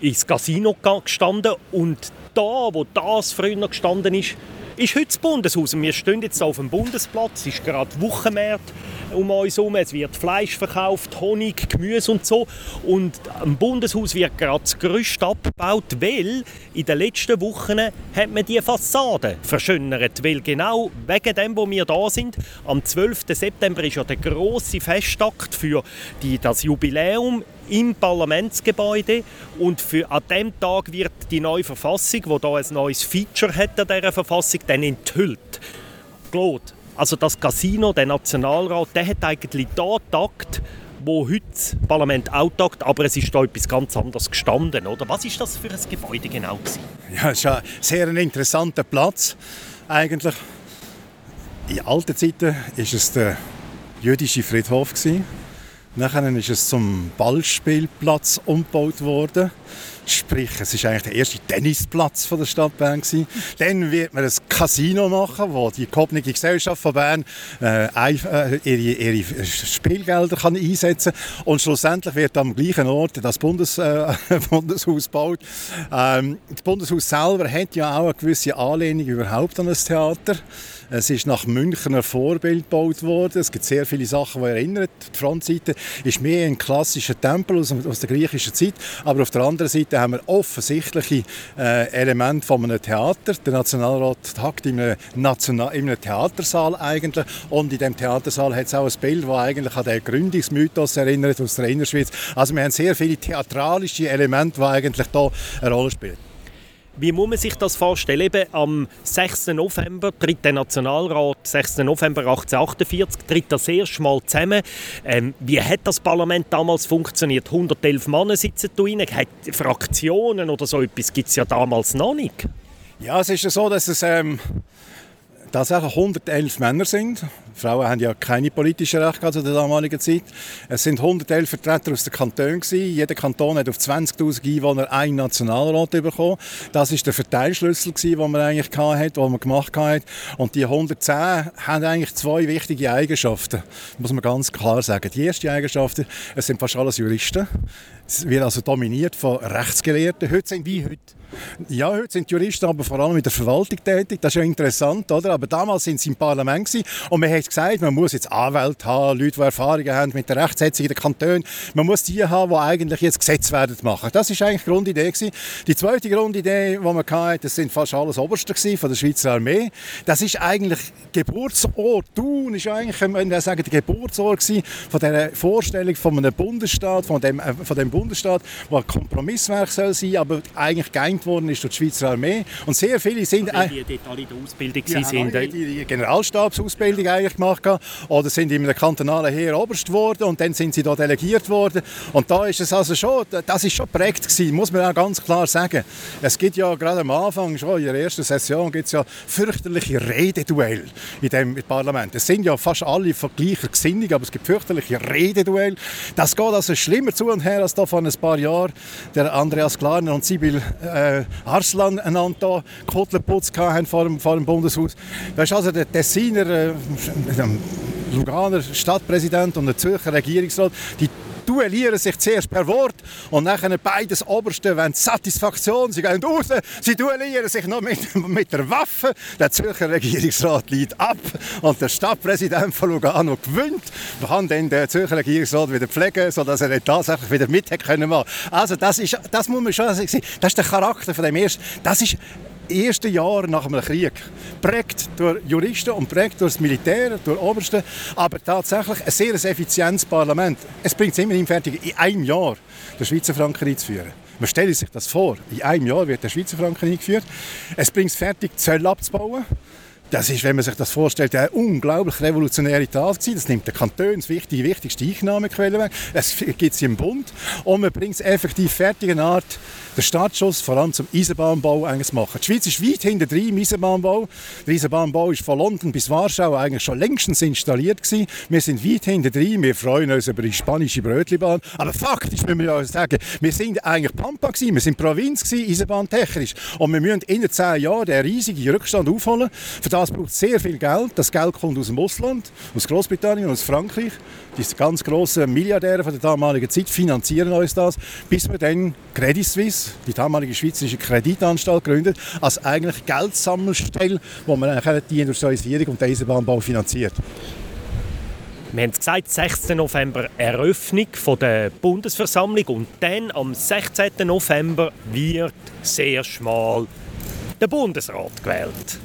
ins Casino gestanden und da, wo das früher gestanden ist, ist heute das Bundeshaus. Und wir stehen jetzt auf dem Bundesplatz, es ist gerade Wochenmarkt um uns herum. Es wird Fleisch verkauft, Honig, Gemüse und so. Und am Bundeshaus wird gerade das Gerüst abgebaut, weil in den letzten Wochen hat man die Fassade verschönert. Weil genau wegen dem, wo wir da sind, am 12. September ist ja der große Festakt für die, das Jubiläum im Parlamentsgebäude und für, an dem Tag wird die neue Verfassung, wo da ein neues Feature hat an dieser Verfassung, dann enthüllt. Claude, also das Casino, der Nationalrat, der hat eigentlich da Takt, wo heute das Parlament auch tagt, aber es ist da etwas ganz anderes gestanden, oder? Was ist das für ein Gebäude genau gewesen?
Ja, es ist ein sehr interessanter Platz eigentlich. In alten Zeiten war es der jüdische Friedhof. Nachher ist es zum Ballspielplatz umgebaut worden. Sprich, es ist eigentlich der erste Tennisplatz von der Stadt Bern gewesen. Dann wird man ein Casino machen, wo die gehobene Gesellschaft von Bern äh, äh, ihre, ihre, Spielgelder kann einsetzen kann. Und schlussendlich wird am gleichen Ort das Bundes, äh, [LAUGHS] Bundeshaus gebaut. Ähm, das Bundeshaus selber hat ja auch eine gewisse Anlehnung überhaupt an das Theater. Es ist nach Münchner Vorbild gebaut worden. Es gibt sehr viele Sachen, die erinnern. Die Frontseite ist mehr ein klassischer Tempel aus, aus der griechischen Zeit, aber auf der anderen Seite haben wir offensichtliche äh, Elemente von einem Theater. Der Nationalrat hackt in einem, in einem Theatersaal eigentlich und in dem Theatersaal hat es auch ein Bild, das eigentlich an den Gründungsmythos erinnert aus der Innerschweiz. Also wir haben sehr viele theatralische Elemente, die eigentlich hier eine Rolle spielen.
Wie muss man sich das vorstellen? Eben am 6. November tritt der Nationalrat, 6. November 1848, tritt das erste Mal zusammen. Ähm, wie hat das Parlament damals funktioniert? 111 Männer sitzen da drin, hat Fraktionen oder so etwas gibt es ja damals noch nicht.
Ja, es ist ja so, dass es ähm, tatsächlich 111 Männer sind. Frauen haben ja keine politischen Rechte zu der damaligen Zeit. Es sind 111 Vertreter aus den Kantonen. Jeder Kanton hat auf 20'000 Einwohner einen Nationalrat bekommen. Das ist der Verteilschlüssel, den man eigentlich hatte, den man gemacht hat. Und die 110 haben eigentlich zwei wichtige Eigenschaften, muss man ganz klar sagen. Die erste Eigenschaft, es sind fast alles Juristen. Es wird also dominiert von Rechtsgelehrten. Heute sind wie heute ja, heute sind Juristen aber vor allem in der Verwaltung tätig. Das ist ja interessant, oder? Aber damals sind sie im Parlament gewesen, und man hat gesagt, man muss jetzt Anwälte haben, Leute, die Erfahrungen haben mit der Rechtsetzung in den Kantonen. Man muss die haben, die eigentlich jetzt Gesetze werden machen. Das ist eigentlich die Grundidee gewesen. Die zweite Grundidee, die man hatte, das sind fast alles Oberste von der Schweizer Armee. Das ist eigentlich Geburtsort. Thun ist eigentlich, wenn wir sagen, der Geburtsort von der Vorstellung von einem Bundesstaat, von dem, äh, von dem Bundesstaat, der ein Kompromisswerk soll sein, aber eigentlich geeint gelenkt worden ist durch die Schweizer Armee. Und sehr viele sind...
Also die dort alle in der Ausbildung
ja, sind. Die, die Generalstabsausbildung eigentlich gemacht oder sind in einem kantonalen Heer Oberst geworden und dann sind sie da delegiert worden. Und da ist es also schon, das ist schon prägt gewesen, muss man auch ganz klar sagen. Es gibt ja gerade am Anfang, schon in der ersten Session, gibt es ja fürchterliche Rededuell in dem Parlament. Es sind ja fast alle von gleicher Gesinnung, aber es gibt fürchterliche Rededuell. Das geht also schlimmer zu und her als da vor ein paar Jahren der Andreas Klarner und Sibyl äh, äh, Arslan einander hatten vor dem, vor dem Bundeshaus. Weißt also der Tessiner, äh, Luganer Stadtpräsident und der Zürcher Regierungsrat, die duellieren sich zuerst per Wort und nachher beides Oberste wollen Satisfaktion. Sie gehen raus, sie duellieren sich noch mit, [LAUGHS] mit der Waffe. Der Zürcher Regierungsrat liegt ab und der Stadtpräsident von Lugano gewinnt. Man kann dann den Zürcher Regierungsrat wieder pflegen, sodass er tatsächlich wieder mit können Also das, ist, das muss man schon sagen. Das ist der Charakter von dem ersten. Das ist erste Jahr nach einem Krieg. Prägt durch Juristen und prägt durch das Militär, durch Oberste, aber tatsächlich ein sehr effizientes Parlament. Es bringt es immerhin fertig, in einem Jahr den Schweizer Franken einzuführen. Man stellt sich das vor, in einem Jahr wird der Schweizer Franken eingeführt. Es bringt es fertig, Zölle abzubauen. Das ist, wenn man sich das vorstellt, eine unglaublich revolutionäre Tat. Das nimmt der Kanton die wichtigste Einnahmequelle weg. Es gibt sie im Bund und man bringt es effektiv fertig, eine Art den Startschuss vor allem zum Eisenbahnbau eigentlich machen. Die Schweiz ist weit hinter drin im Eisenbahnbau. Der Eisenbahnbau ist von London bis Warschau eigentlich schon längstens installiert gewesen. Wir sind weit hinter drin. Wir freuen uns über die spanische Brötlibahn. Aber faktisch müssen wir ja sagen, wir sind eigentlich Pampa gewesen. Wir sind Provinz gewesen, eisenbahntechnisch. Und wir müssen in zehn Jahren den riesigen Rückstand aufholen. Für das braucht sehr viel Geld. Das Geld kommt aus dem Ausland, aus Großbritannien aus Frankreich. Die ganz grossen Milliardäre von der damaligen Zeit finanzieren uns das, bis wir dann Credit Suisse, die damalige schweizerische Kreditanstalt, gründet, als eigentlich Geldsammelstelle, wo man die Industrialisierung und den Eisenbahnbau finanziert.
Wir haben es gesagt, 16. November Eröffnung der Bundesversammlung und dann am 16. November wird sehr schmal der Bundesrat gewählt.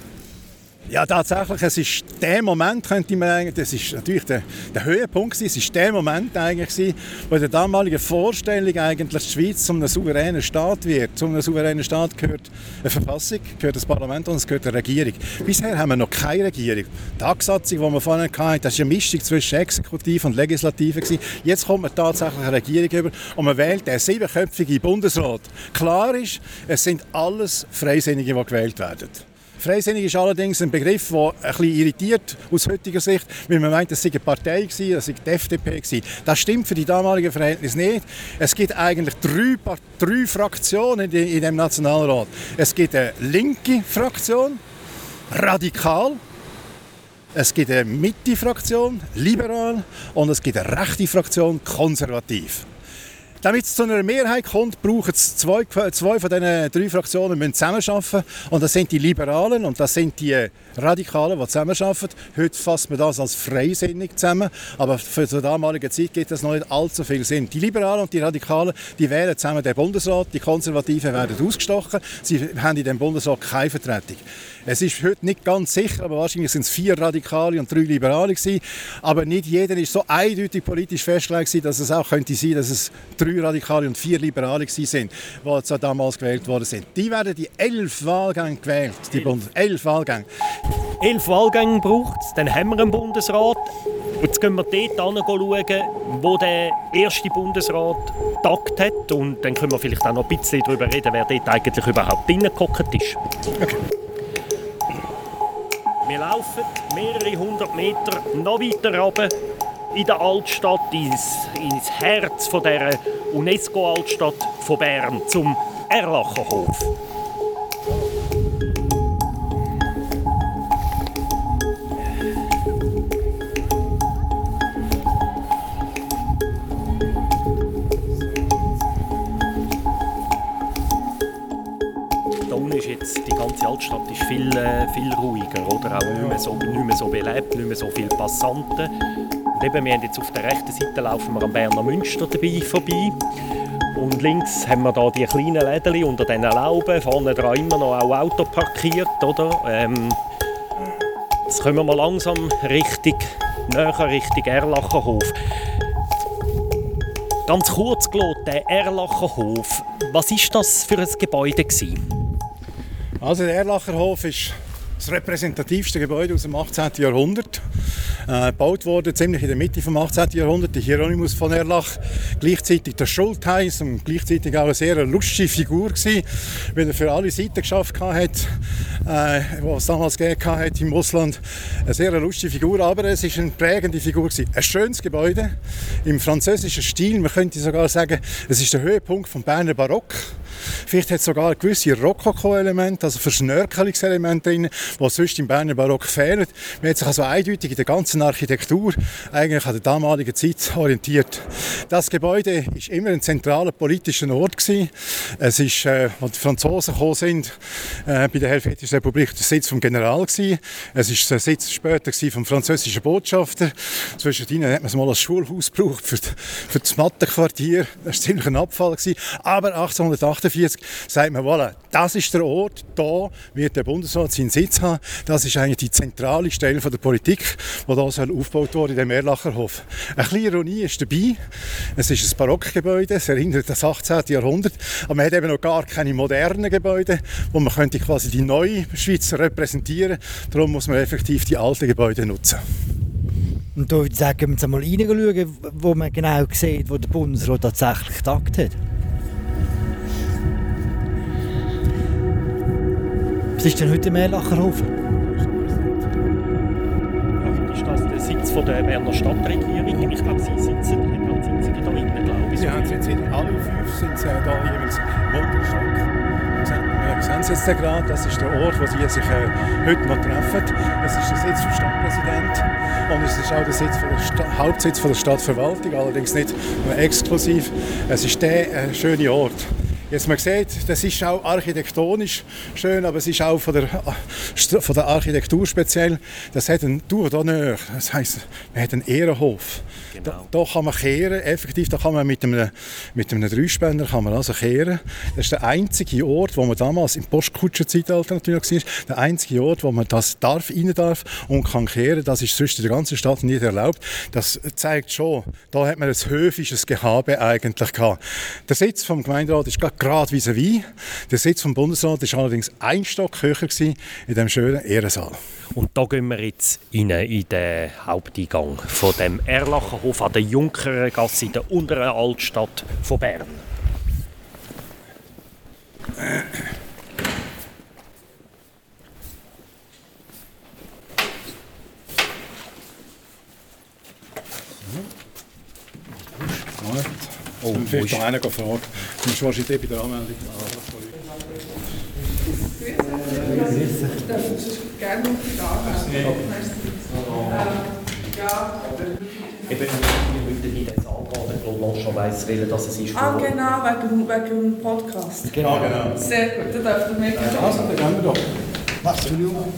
Ja, tatsächlich, es ist der Moment, könnte man eigentlich, das ist natürlich der, der Höhepunkt, es ist der Moment eigentlich, wo in der damaligen Vorstellung eigentlich die Schweiz zum einem souveränen Staat wird. Zum einem souveränen Staat gehört eine Verfassung, gehört das Parlament und es gehört eine Regierung. Bisher haben wir noch keine Regierung. Die Tagsatzung, die wir vorhin hatten, das war eine Mischung zwischen Exekutiv und Legislative. Jetzt kommt man tatsächlich eine Regierung über und man wählt den siebenköpfigen Bundesrat. Klar ist, es sind alles Freisinnige, die gewählt werden. Freisinnig ist allerdings ein Begriff, der ein irritiert aus heutiger Sicht, weil man meint, es sei eine Partei das sei die FDP gewesen. Das stimmt für die damaligen Verhältnisse nicht. Es gibt eigentlich drei, drei Fraktionen in, in dem Nationalrat. Es gibt eine linke Fraktion, radikal, es gibt eine Mitte-Fraktion, liberal, und es gibt eine rechte Fraktion, konservativ. Damit es zu einer Mehrheit kommt, brauchen es zwei, zwei von diesen drei Fraktionen müssen zusammenarbeiten. Und das sind die Liberalen und das sind die Radikalen, die zusammenarbeiten. Heute fasst man das als freisinnig zusammen, aber für die damalige Zeit gibt es noch nicht allzu viel Sinn. Die Liberalen und die Radikalen die wählen zusammen den Bundesrat, die Konservativen werden ausgestochen. Sie haben in dem Bundesrat keine Vertretung. Es ist heute nicht ganz sicher, aber wahrscheinlich sind es vier Radikale und drei Liberale gewesen. Aber nicht jeder ist so eindeutig politisch festgelegt, dass es auch könnte sein, dass es drei Radikale und vier Liberale sind, die damals gewählt worden sind. Die werden die elf Wahlgänge gewählt, die Bundes elf Wahlgänge.
Elf Wahlgänge braucht es, dann haben wir einen Bundesrat. Und jetzt gehen wir dort schauen, wo der erste Bundesrat tagt hat. Und dann können wir vielleicht auch noch ein bisschen darüber reden, wer dort eigentlich überhaupt reingehockt ist. Okay. Wir laufen mehrere hundert Meter noch weiter runter in der Altstadt, ins, ins Herz von der UNESCO-Altstadt von Bern, zum Erlacherhof. Ganze Altstadt ist viel, äh, viel ruhiger, oder? Auch nicht mehr, so, nicht mehr so belebt, nicht mehr so viele Passanten. Und eben, wir haben jetzt auf der rechten Seite laufen wir am Berner Münster dabei vorbei. Und links haben wir da die kleinen Läden unter diesen Lauben, vorne dran immer noch auch Auto parkiert, oder? Ähm, jetzt kommen wir mal langsam Richtung, näher Richtung Erlachenhof. Ganz kurz gelassen, der Erlachenhof, was war das für ein Gebäude? Gewesen?
Also der Erlacherhof ist das repräsentativste Gebäude aus dem 18. Jahrhundert. Äh, gebaut wurde ziemlich in der Mitte des 18. Jahrhunderts, der Hieronymus von Erlach, gleichzeitig der Schultheiß und gleichzeitig auch eine sehr lustige Figur gewesen, er für alle Seiten geschafft hat, äh, was es damals gegeben hat im Ausland. Eine sehr lustige Figur, aber es ist eine prägende Figur gewesen. Ein schönes Gebäude im französischen Stil, man könnte sogar sagen, es ist der Höhepunkt vom Berner Barock. Vielleicht hat es sogar gewisse Rokoko-Elemente, also Verschnörkelungselemente drin, die sonst im Berner Barock fehlen. Man hat sich also eindeutig in der ganzen Architektur eigentlich an der damaligen Zeit orientiert. Das Gebäude ist immer ein zentraler politischer Ort gewesen. Es ist, äh, als die Franzosen gekommen sind, äh, bei der Helvetischen Republik der Sitz vom General gewesen. Es ist der Sitz später vom französischen Botschafter. Zwischendrin hat man es mal als Schulhaus gebraucht für, für das Mattenquartier. Das war ziemlich ein Abfall gewesen. Aber 1848 1948 sagt man, voilà, das ist der Ort, da wird der Bundesrat seinen Sitz haben. Das ist eigentlich die zentrale Stelle der Politik, die da aufgebaut wurde in dem Erlacherhof. Eine kleine Ironie ist dabei. Es ist ein Barockgebäude, es erinnert das 18. Jahrhundert, aber man hat eben noch gar keine modernen Gebäude, wo man könnte quasi die neue Schweiz repräsentieren. Darum muss man effektiv die alten Gebäude nutzen.
Und da würde ich sagen, wir jetzt mal reinschauen, wo man genau sieht, wo der Bundesrat tatsächlich tagt hat. Was ist denn heute im Erlacherhofen?
Ja, heute ist das der Sitz von der Berner Stadtregierung. Ich glaube, Sie sitzen, haben sitzen da innen, glaube ich.
Sie haben sitzen, alle fünf sind äh, da jeweils. Äh, sehen Sie jetzt gerade, das ist der Ort, wo Sie sich äh, heute noch treffen. Das ist der Sitz des Stadtpräsidenten und es ist auch der, Sitz von der Sta Hauptsitz von der Stadtverwaltung, allerdings nicht exklusiv. Es ist der äh, schöne Ort. Jetzt man sieht, das ist auch architektonisch schön, aber es ist auch von der, von der Architektur speziell. Das hat einen Tour d'honneur, das heißt, man hat einen Ehrenhof. Genau. Da, da, kann man kehren, effektiv, da kann man mit einem, mit einem Dreispender kann man also kehren. Das ist der einzige Ort, wo man damals im Postkutschenzeitalter natürlich war, der einzige Ort, wo man das darf, rein darf und kann kehren. Das ist sonst in der ganzen Stadt nicht erlaubt. Das zeigt schon, da hat man ein höfisches Gehabe eigentlich gehabt. Der Sitz vom Gemeinderat ist gerade vis-à-vis. Der Sitz vom Bundesrat ist allerdings ein Stock höher gewesen, in dem schönen Ehrensaal.
Und da gehen wir jetzt rein in den Haupteingang von dem Erlachenhof an der Junkergasse in der unteren Altstadt von Bern.
Gut. Oh, vielleicht noch einer gefragt. Du musst wahrscheinlich bei der Anmeldung.
Ja.
Eben, wir müssen nicht jetzt antworten, Claude Lanchon weiss, welcher das es ist.
Ah, genau, wegen, wegen dem Podcast.
Genau, genau.
Sehr gut, dann dürft ihr mir
Also, dann gehen wir doch. Was, Entschuldigung?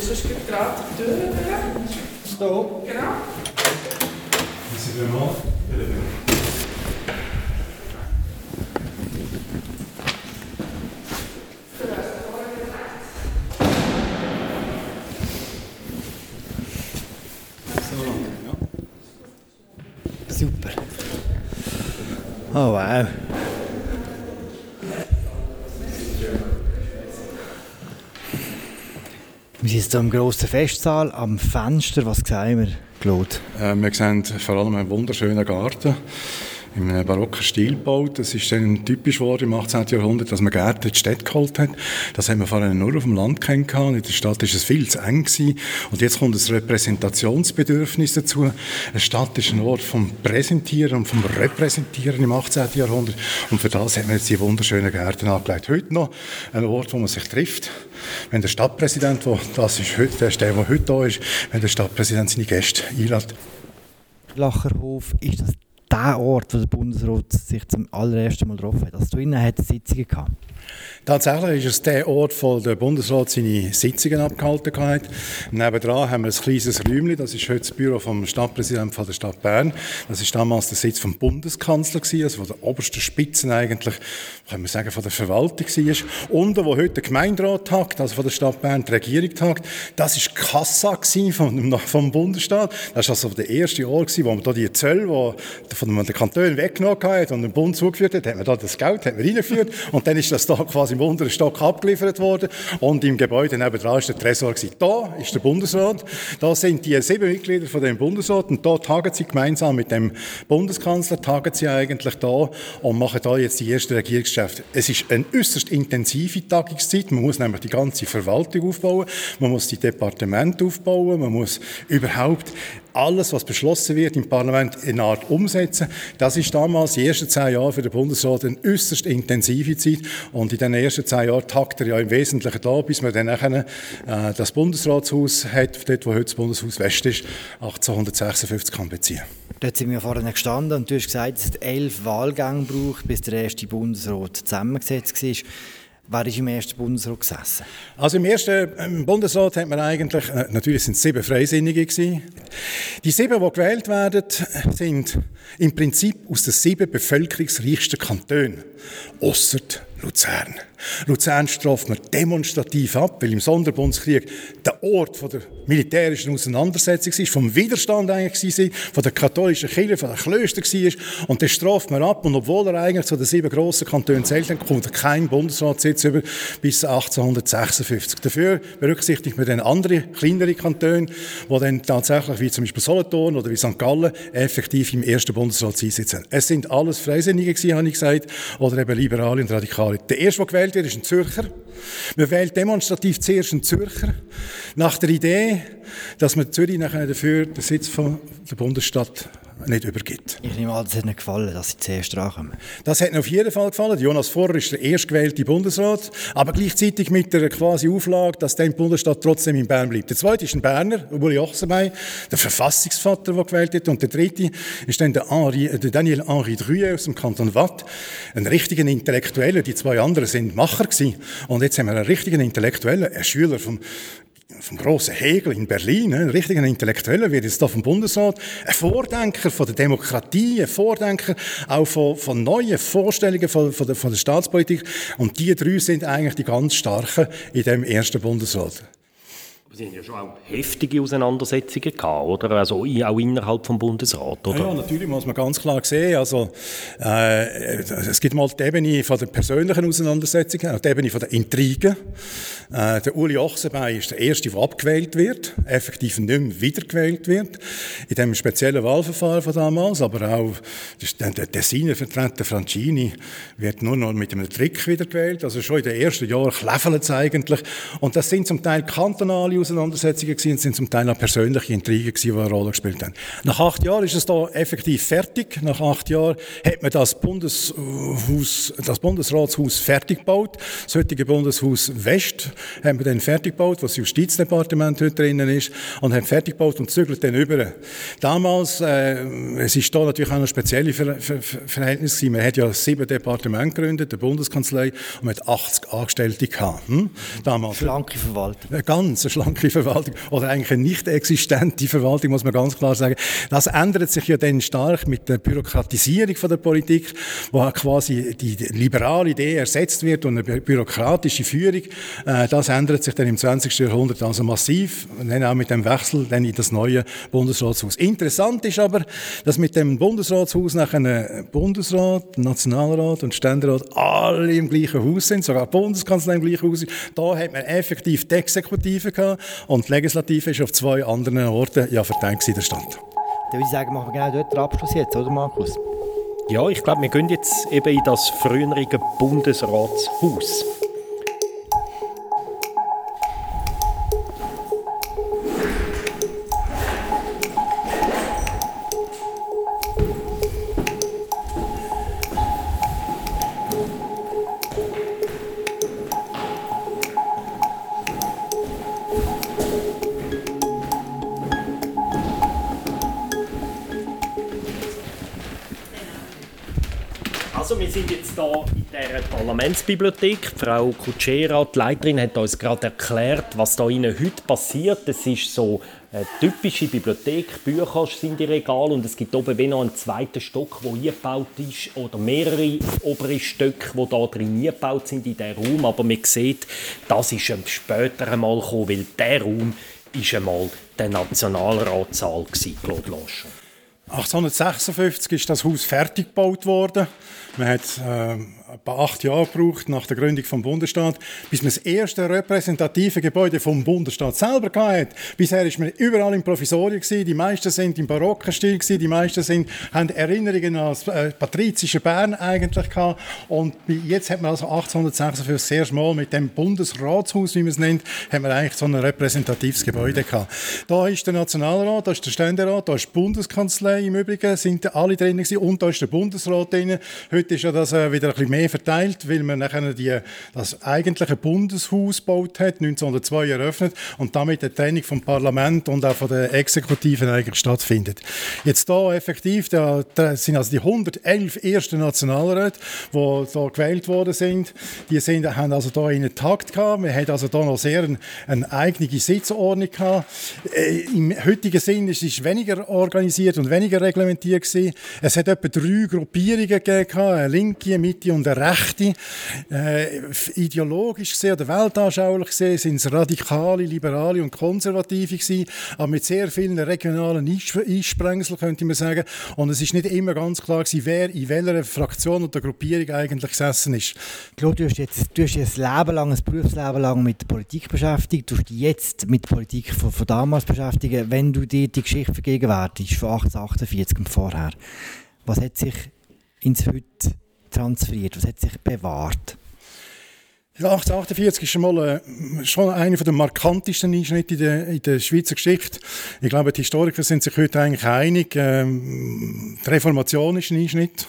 Das ist gerade die Tür.
So.
Genau.
Merci vraiment.
Super. Oh wow. Wir sind jetzt grossen Festsaal am Fenster. Was sehen wir, Claude?
Äh, wir sehen vor allem einen wunderschönen Garten in einem barocken Stil gebaut. Das ist dann typisch geworden im 18. Jahrhundert, dass man Gärten in die Stadt geholt hat. Das haben wir vorher nur auf dem Land kennengelernt. In der Stadt ist es viel zu eng gewesen. Und jetzt kommt das Repräsentationsbedürfnis dazu. Eine Stadt ist ein Ort vom Präsentieren und vom Repräsentieren im 18. Jahrhundert. Und für das hat man jetzt die wunderschönen Gärten angelegt. Heute noch ein Ort, wo man sich trifft. Wenn der Stadtpräsident, wo das ist heute, der, ist der, der heute da ist, wenn der Stadtpräsident seine Gäste einlädt.
Lacherhof, ist das der Ort, wo der Bundesrat sich zum allerersten Mal getroffen hat? Also drinnen hat er Sitzungen gehabt.
Tatsächlich ist es der Ort, wo der Bundesrat seine Sitzungen abgehalten hat. Nebendran haben wir ein kleines Räumchen, das ist heute das Büro vom Stadtpräsidenten von der Stadt Bern. Das ist damals der Sitz vom Bundeskanzler also von der obersten Spitze eigentlich, kann man sagen, von der Verwaltung war. Unten, wo heute der Gemeinderat tagt, also von der Stadt Bern die Regierung tagt, das ist Kassa vom, vom Bundesstaat. Das war also der erste Ort, wo man da die Zölle, die von den Kantonen weggenommen hat und den Bund zugeführt hat, hat man da das Geld hat man reingeführt [LAUGHS] und dann ist das da quasi im unteren Stock abgeliefert worden und im Gebäude nebenan war der Tresor. Gewesen. Da ist der Bundesrat, da sind die sieben Mitglieder von dem Bundesrat und da tagen sie gemeinsam mit dem Bundeskanzler, tagen sie eigentlich da und machen da jetzt die ersten Regierungsgeschäfte. Es ist eine äußerst intensive Tagungszeit, man muss nämlich die ganze Verwaltung aufbauen, man muss die Departemente aufbauen, man muss überhaupt alles, was beschlossen wird im Parlament, in Art umsetzen. Das ist damals, die ersten zehn Jahre für den Bundesrat, eine äußerst intensive Zeit. Und in den ersten zehn Jahren tagt er ja im Wesentlichen da, bis man dann nachher, äh, das Bundesratshaus hat, dort wo heute das Bundeshaus West ist, 1856 kann beziehen.
Dort sind wir vorhin gestanden und du hast gesagt, es hat elf Wahlgänge braucht, bis der erste Bundesrat zusammengesetzt war. Wer ist im ersten Bundesrat gesessen?
Also im ersten im Bundesrat hat man eigentlich, äh, natürlich sind es sieben Freisinnige gewesen. Die sieben, die gewählt werden, sind im Prinzip aus den sieben bevölkerungsreichsten Kantonen, ausser Luzern. Luzern straft man demonstrativ ab, weil im Sonderbundskrieg der Ort der militärischen Auseinandersetzung war, vom Widerstand eigentlich war, von der katholischen Kirche, von den Klöstern war. Und das straft man ab. Und obwohl er eigentlich zu den sieben grossen Kantonen zählt, kommt keinen Bundesratssitz über bis 1856. Dafür berücksichtigt man dann andere, kleinere Kantone, die dann tatsächlich, wie zum Beispiel Solothurn oder wie St. Gallen, effektiv im ersten Bundesrat sitzen. Es sind alles Freisinnige habe ich gesagt, oder eben Liberale und Radikale Wahl. Der erste, der gewählt wird, ist ein Zürcher. Man wählt demonstrativ zuerst einen Zürcher, nach der Idee, dass man Zürich nachher dafür den Sitz von der Bundesstadt nicht übergibt.
Ich nehme an, das hat nicht gefallen, dass sie zuerst rankommen.
Das hat mir auf jeden Fall gefallen. Jonas Vorher ist der erstgewählte Bundesrat, aber gleichzeitig mit der quasi Auflage, dass der Bundesstaat trotzdem in Bern bleibt. Der zweite ist ein Berner, Uli Ochsenbein, der Verfassungsvater, der gewählt wird. Und der dritte ist dann der, Henri, der Daniel Henri Druyer aus dem Kanton Watt, ein richtiger Intellektueller. Die zwei anderen sind Macher gewesen. Und jetzt haben wir einen richtigen Intellektuellen, einen Schüler vom vom grossen Hegel in Berlin, ein richtiger Intellektueller, wird jetzt da vom Bundesrat, ein Vordenker von der Demokratie, ein Vordenker auch von, von neuen Vorstellungen von, von, der, von der Staatspolitik. Und die drei sind eigentlich die ganz starken in dem ersten Bundesrat.
Sie haben ja schon auch heftige Auseinandersetzungen gehabt, oder? Also auch innerhalb vom Bundesrat, oder?
Ja, natürlich muss man ganz klar sehen. Also, äh, es gibt mal die Ebene von der persönlichen Auseinandersetzungen, die Ebene von der Intrigen. Äh, der Uli Ochsenbein ist der Erste, der abgewählt wird, effektiv nicht mehr wiedergewählt wird, in dem speziellen Wahlverfahren von damals, aber auch der, der Tessiner Vertreter Francini wird nur noch mit einem Trick wiedergewählt, also schon in den ersten Jahren kleffeln es eigentlich. Und das sind zum Teil kantonale Auseinandersetzungen gewesen, sind zum Teil auch persönliche Intrigen gewesen, die eine Rolle gespielt haben. Nach acht Jahren ist es da effektiv fertig. Nach acht Jahren hat man das Bundeshaus, das Bundesratshaus fertig gebaut. Das heutige Bundeshaus West haben wir dann fertig gebaut, was das Justizdepartement heute drinnen ist, und haben fertig gebaut und zügelt dann über. Damals, äh, es ist da natürlich auch eine spezielle Ver Ver Ver Verhältnis gewesen. Man hat ja sieben Departemente gegründet, der Bundeskanzlei, und man hat 80 Angestellte gehabt. Hm?
Damals. Schlanke Verwaltung.
Eine ganz schlanke Verwaltung. Oder eigentlich eine nicht existente Verwaltung, muss man ganz klar sagen. Das ändert sich ja dann stark mit der Bürokratisierung von der Politik, wo quasi die liberale Idee ersetzt wird und eine bürokratische Führung. Äh, das ändert sich dann im 20. Jahrhundert also massiv, dann auch mit dem Wechsel dann in das neue Bundesratshaus. Interessant ist aber, dass mit dem Bundesratshaus nach einem Bundesrat, Nationalrat und Ständerat alle im gleichen Haus sind, sogar die Bundeskanzlei im gleichen Haus. Da hat man effektiv die Exekutive gehabt und die Legislative ist auf zwei anderen Orten ja verteilt in der Stadt.
Dann würde ich sagen, machen wir genau dort den Abschluss jetzt, oder Markus?
Ja, ich glaube, wir gehen jetzt eben in das frühere Bundesratshaus. Parlamentsbibliothek. Frau Kutschera, die Leiterin, hat uns gerade erklärt, was da innen heute passiert. Es ist so eine typische Bibliothek, Bücher sind die Regale und es gibt oben wie noch einen zweiten Stock, der eingebaut ist oder mehrere obere Stöcke, die da drin eingebaut sind in diesen Raum. Aber man sieht, das ist später einmal gekommen, weil der Raum ist einmal der Nationalratssaal gewesen, Claude Lanchon.
1856 ist das Haus fertig gebaut worden. Man hat äh, etwa acht Jahre gebraucht nach der Gründung vom Bundesstaat, bis man das erste repräsentative Gebäude vom Bundesstaat selber hatte. Bisher ist man überall im Provisorium. Die meisten sind im barocken Stil. Die meisten sind, haben Erinnerungen an das äh, patrizische Bern eigentlich gehabt. Und jetzt hat man also 1856 das erste Mal mit dem Bundesratshaus, wie man es nennt, haben wir eigentlich so ein repräsentatives Gebäude gehabt. Da ist der Nationalrat, da ist der Ständerat, da ist die Bundeskanzlei im Übrigen, sind alle drin gewesen. Und da ist der Bundesrat drin. Heute ist ja das äh, wieder ein bisschen mehr verteilt, weil man nachher die, das eigentliche Bundeshaus gebaut hat, 1902 eröffnet und damit die Trennung vom Parlament und auch von der Exekutiven eigentlich stattfindet. Jetzt da effektiv, da, sind also die 111 ersten Nationalräte, die da gewählt worden sind, die sind, haben also da einen Takt gehabt. Wir haben also da noch sehr eine, eine eigene Sitzordnung gehabt. Äh, Im heutigen Sinn ist es weniger organisiert und weniger reglementiert gewesen. Es hat etwa drei Gruppierungen gegeben, eine linke, eine Mitte und eine rechte. Äh, ideologisch gesehen oder weltanschaulich gesehen sind es radikale, liberale und konservative gewesen, aber mit sehr vielen regionalen Einsprengsel könnte man sagen. Und es ist nicht immer ganz klar gewesen, wer in welcher Fraktion oder Gruppierung eigentlich gesessen ist.
Claude, du hast jetzt, du hast jetzt ein Leben lang, ein Berufsleben lang mit der Politik beschäftigt, du hast dich jetzt mit der Politik von, von damals beschäftigen. Wenn du dir die Geschichte vergegenwärtigst, von 1848 und vorher, was hat sich ins Heute transferiert? Was hat sich bewahrt?
Ja, 1848 ist schon mal äh, schon einer der markantesten Einschnitte in der, in der Schweizer Geschichte. Ich glaube, die Historiker sind sich heute eigentlich einig. Ähm, die Reformation ist ein Einschnitt.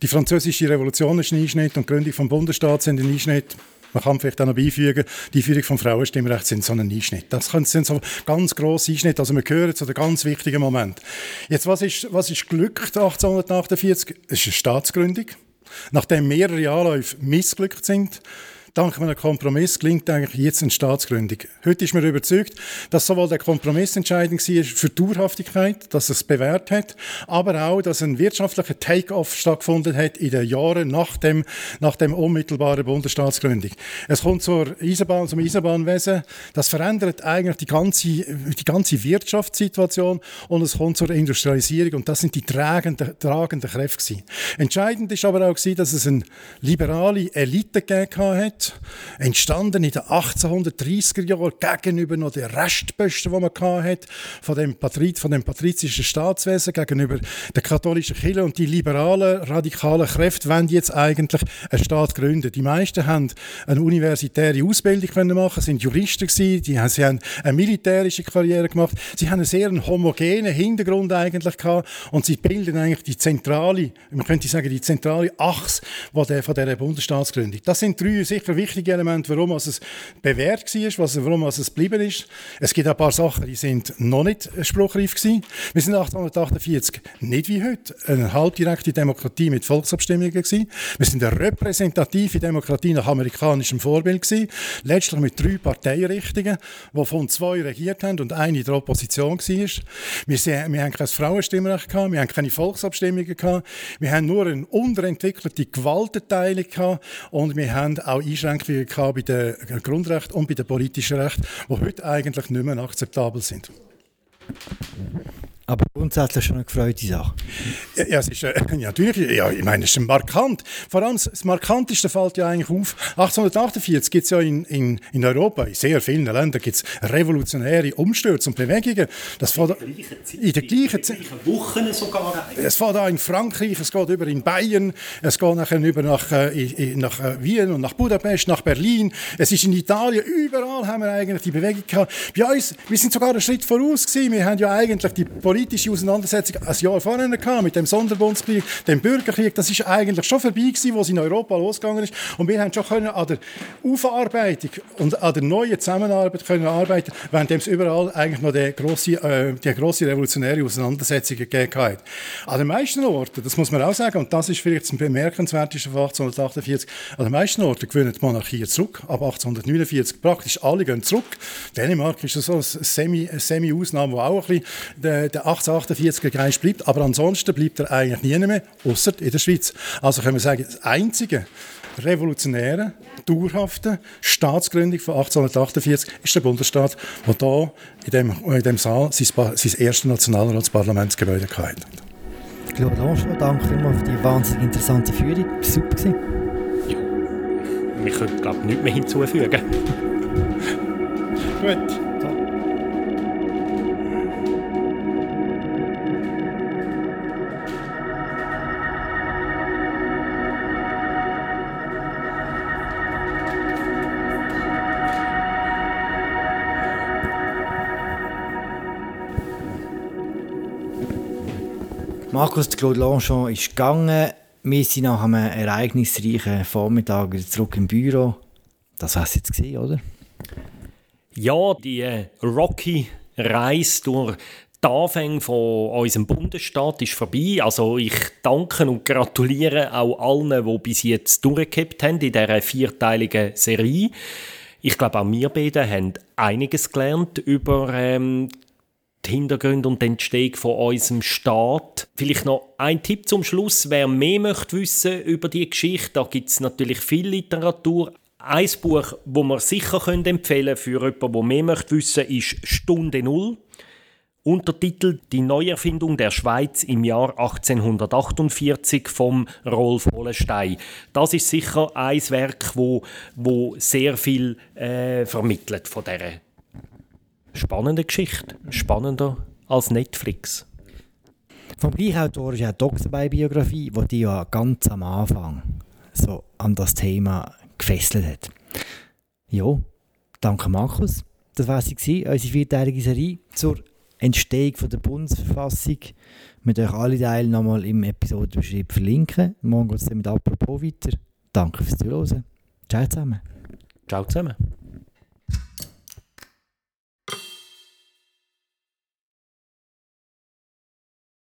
Die französische Revolution ist ein Einschnitt und die Gründung des Bundesstaats sind ein Einschnitt. Man kann vielleicht auch noch beifügen, die Einführung vom Frauenstimmrecht sind so ein Einschnitt. Das sind so ganz grosse Einschnitte. Also wir gehören zu den ganz wichtigen Moment. Jetzt, was ist, was ist glückt 1848? Es ist eine Staatsgründung. Nachdem mehrere Anläufe missglückt sind, dank einem Kompromiss gelingt eigentlich jetzt eine Staatsgründung. Heute ist man überzeugt, dass sowohl der Kompromiss entscheidend war für die Dauerhaftigkeit, dass es bewährt hat, aber auch, dass ein wirtschaftlicher Take-off stattgefunden hat in den Jahren nach dem, nach dem unmittelbaren Bundesstaatsgründung. Es kommt zur Eisenbahn, zum Eisenbahnwesen. Das verändert eigentlich die ganze, die ganze Wirtschaftssituation und es kommt zur Industrialisierung und das sind die tragenden, tragenden Kräfte. Entscheidend ist aber auch dass es eine liberale Elite gegeben hat, entstanden in den 1830er Jahren gegenüber noch den Restbösten, die man hatte, von dem, Patri von dem patrizischen Staatswesen gegenüber der katholischen Kirche und die liberalen, radikalen Kräfte wollen jetzt eigentlich einen Staat gründen. Die meisten haben eine universitäre Ausbildung können machen, sind Juristen gewesen, die sie haben eine militärische Karriere gemacht, sie haben einen sehr homogenen Hintergrund eigentlich gehabt und sie bilden eigentlich die zentrale, man könnte sagen, die zentrale Achse von dieser Bundesstaatsgründung. Das sind drei sicher sicher wichtige Elemente, warum es bewährt war, warum es geblieben ist. Es gibt ein paar Sachen, die sind noch nicht spruchreif gewesen. Wir sind 1848 nicht wie heute eine halbdirekte Demokratie mit Volksabstimmungen gewesen. Wir sind eine repräsentative Demokratie nach amerikanischem Vorbild gewesen. Letztlich mit drei Parteienrichtungen, wovon zwei regiert haben und eine in der Opposition war. Wir, sind, wir haben kein Frauenstimmrecht gehabt, wir haben keine Volksabstimmungen gehabt, wir haben nur eine unterentwickelte Gewaltenteilung gehabt und wir haben auch Einschränkungen gehabt bei den Grundrechten und bei den politischen Rechten, die heute eigentlich nicht mehr akzeptabel sind.
Aber grundsätzlich schon eine gefreute Sache.
Ja, ja, es ist, äh, [LAUGHS] ja, natürlich, ja, ich meine, es ist markant. Vor allem das Markanteste fällt ja eigentlich auf. 1848 gibt es ja in, in, in Europa, in sehr vielen Ländern, gibt es revolutionäre Umstürze und Bewegungen. Das fährt in der gleichen Zeit.
Wochen sogar.
Es fährt auch in Frankreich, es geht über in Bayern, es geht nachher über nach, äh, nach äh, Wien und nach Budapest, nach Berlin. Es ist in Italien, überall haben wir eigentlich die Bewegung gehabt. Bei uns, wir sind sogar einen Schritt voraus gewesen. Wir haben ja eigentlich die politische Auseinandersetzung ein Jahr vorher gehabt, mit dem Sonderbundskrieg, dem Bürgerkrieg. Das ist eigentlich schon vorbei gewesen, wo es in Europa losgegangen ist. Und wir haben schon können an der Aufarbeitung und an der neuen Zusammenarbeit können arbeiten, während es überall eigentlich noch die grosse, äh, die grosse revolutionäre Auseinandersetzung gegeben hat. An den meisten Orten, das muss man auch sagen, und das ist vielleicht das Bemerkenswerteste von 1848, an den meisten Orten gewinnen die Monarchie zurück, ab 1849. Praktisch alle gehen zurück. Dänemark ist so eine Semi-Ausnahme, Semi wo auch ein bisschen der 1848er Geist bleibt, aber ansonsten bleibt er eigentlich nie mehr, außer in der Schweiz. Also können wir sagen, das einzige revolutionäre, dauerhafte Staatsgründung von 1848 ist der Bundesstaat, der hier in dem, in dem Saal sein, sein erstes Nationalratsparlamentsgebäude hatte.
Claude Lanchon, danke vielmals für die wahnsinnig interessante Führung. Super.
Ja, wir können, glaube ich, nichts mehr hinzufügen. [LAUGHS]
Gut.
Markus de Claude Lanchon ist gegangen. Wir sind nach einem ereignisreichen Vormittag wieder zurück im Büro. Das war es jetzt gewesen, oder?
Ja, die äh, rocky Reise durch die Anfänge von unserem Bundesstaat ist vorbei. Also ich danke und gratuliere auch allen, die bis jetzt durchgehabt haben in dieser vierteiligen Serie. Ich glaube, auch wir beide haben einiges gelernt über ähm, die Hintergründe und die Entstehung von unserem Staat. Vielleicht noch ein Tipp zum Schluss, wer mehr möchte wissen über die Geschichte, da gibt es natürlich viel Literatur. Ein Buch, das man sicher empfehlen für jemanden, der mehr möchte wissen ist «Stunde Null». Untertitel Die Neuerfindung der Schweiz im Jahr 1848 vom Rolf Hollenstein. Das ist sicher ein Werk, wo, wo sehr viel äh, vermittelt von dieser spannende Geschichte. Spannender als Netflix.
Vom gleichen Autor ist auch die Biografie, die dich ja ganz am Anfang so an das Thema gefesselt hat. Ja, danke Markus. Das war sie, unsere vierteilige Serie zur Entstehung von der Bundesverfassung. Wir euch alle Teile nochmal im Episodenbeschrieb verlinken. Morgen geht es mit «Apropos» weiter. Danke fürs Zuhören. Ciao zusammen.
Ciao zusammen.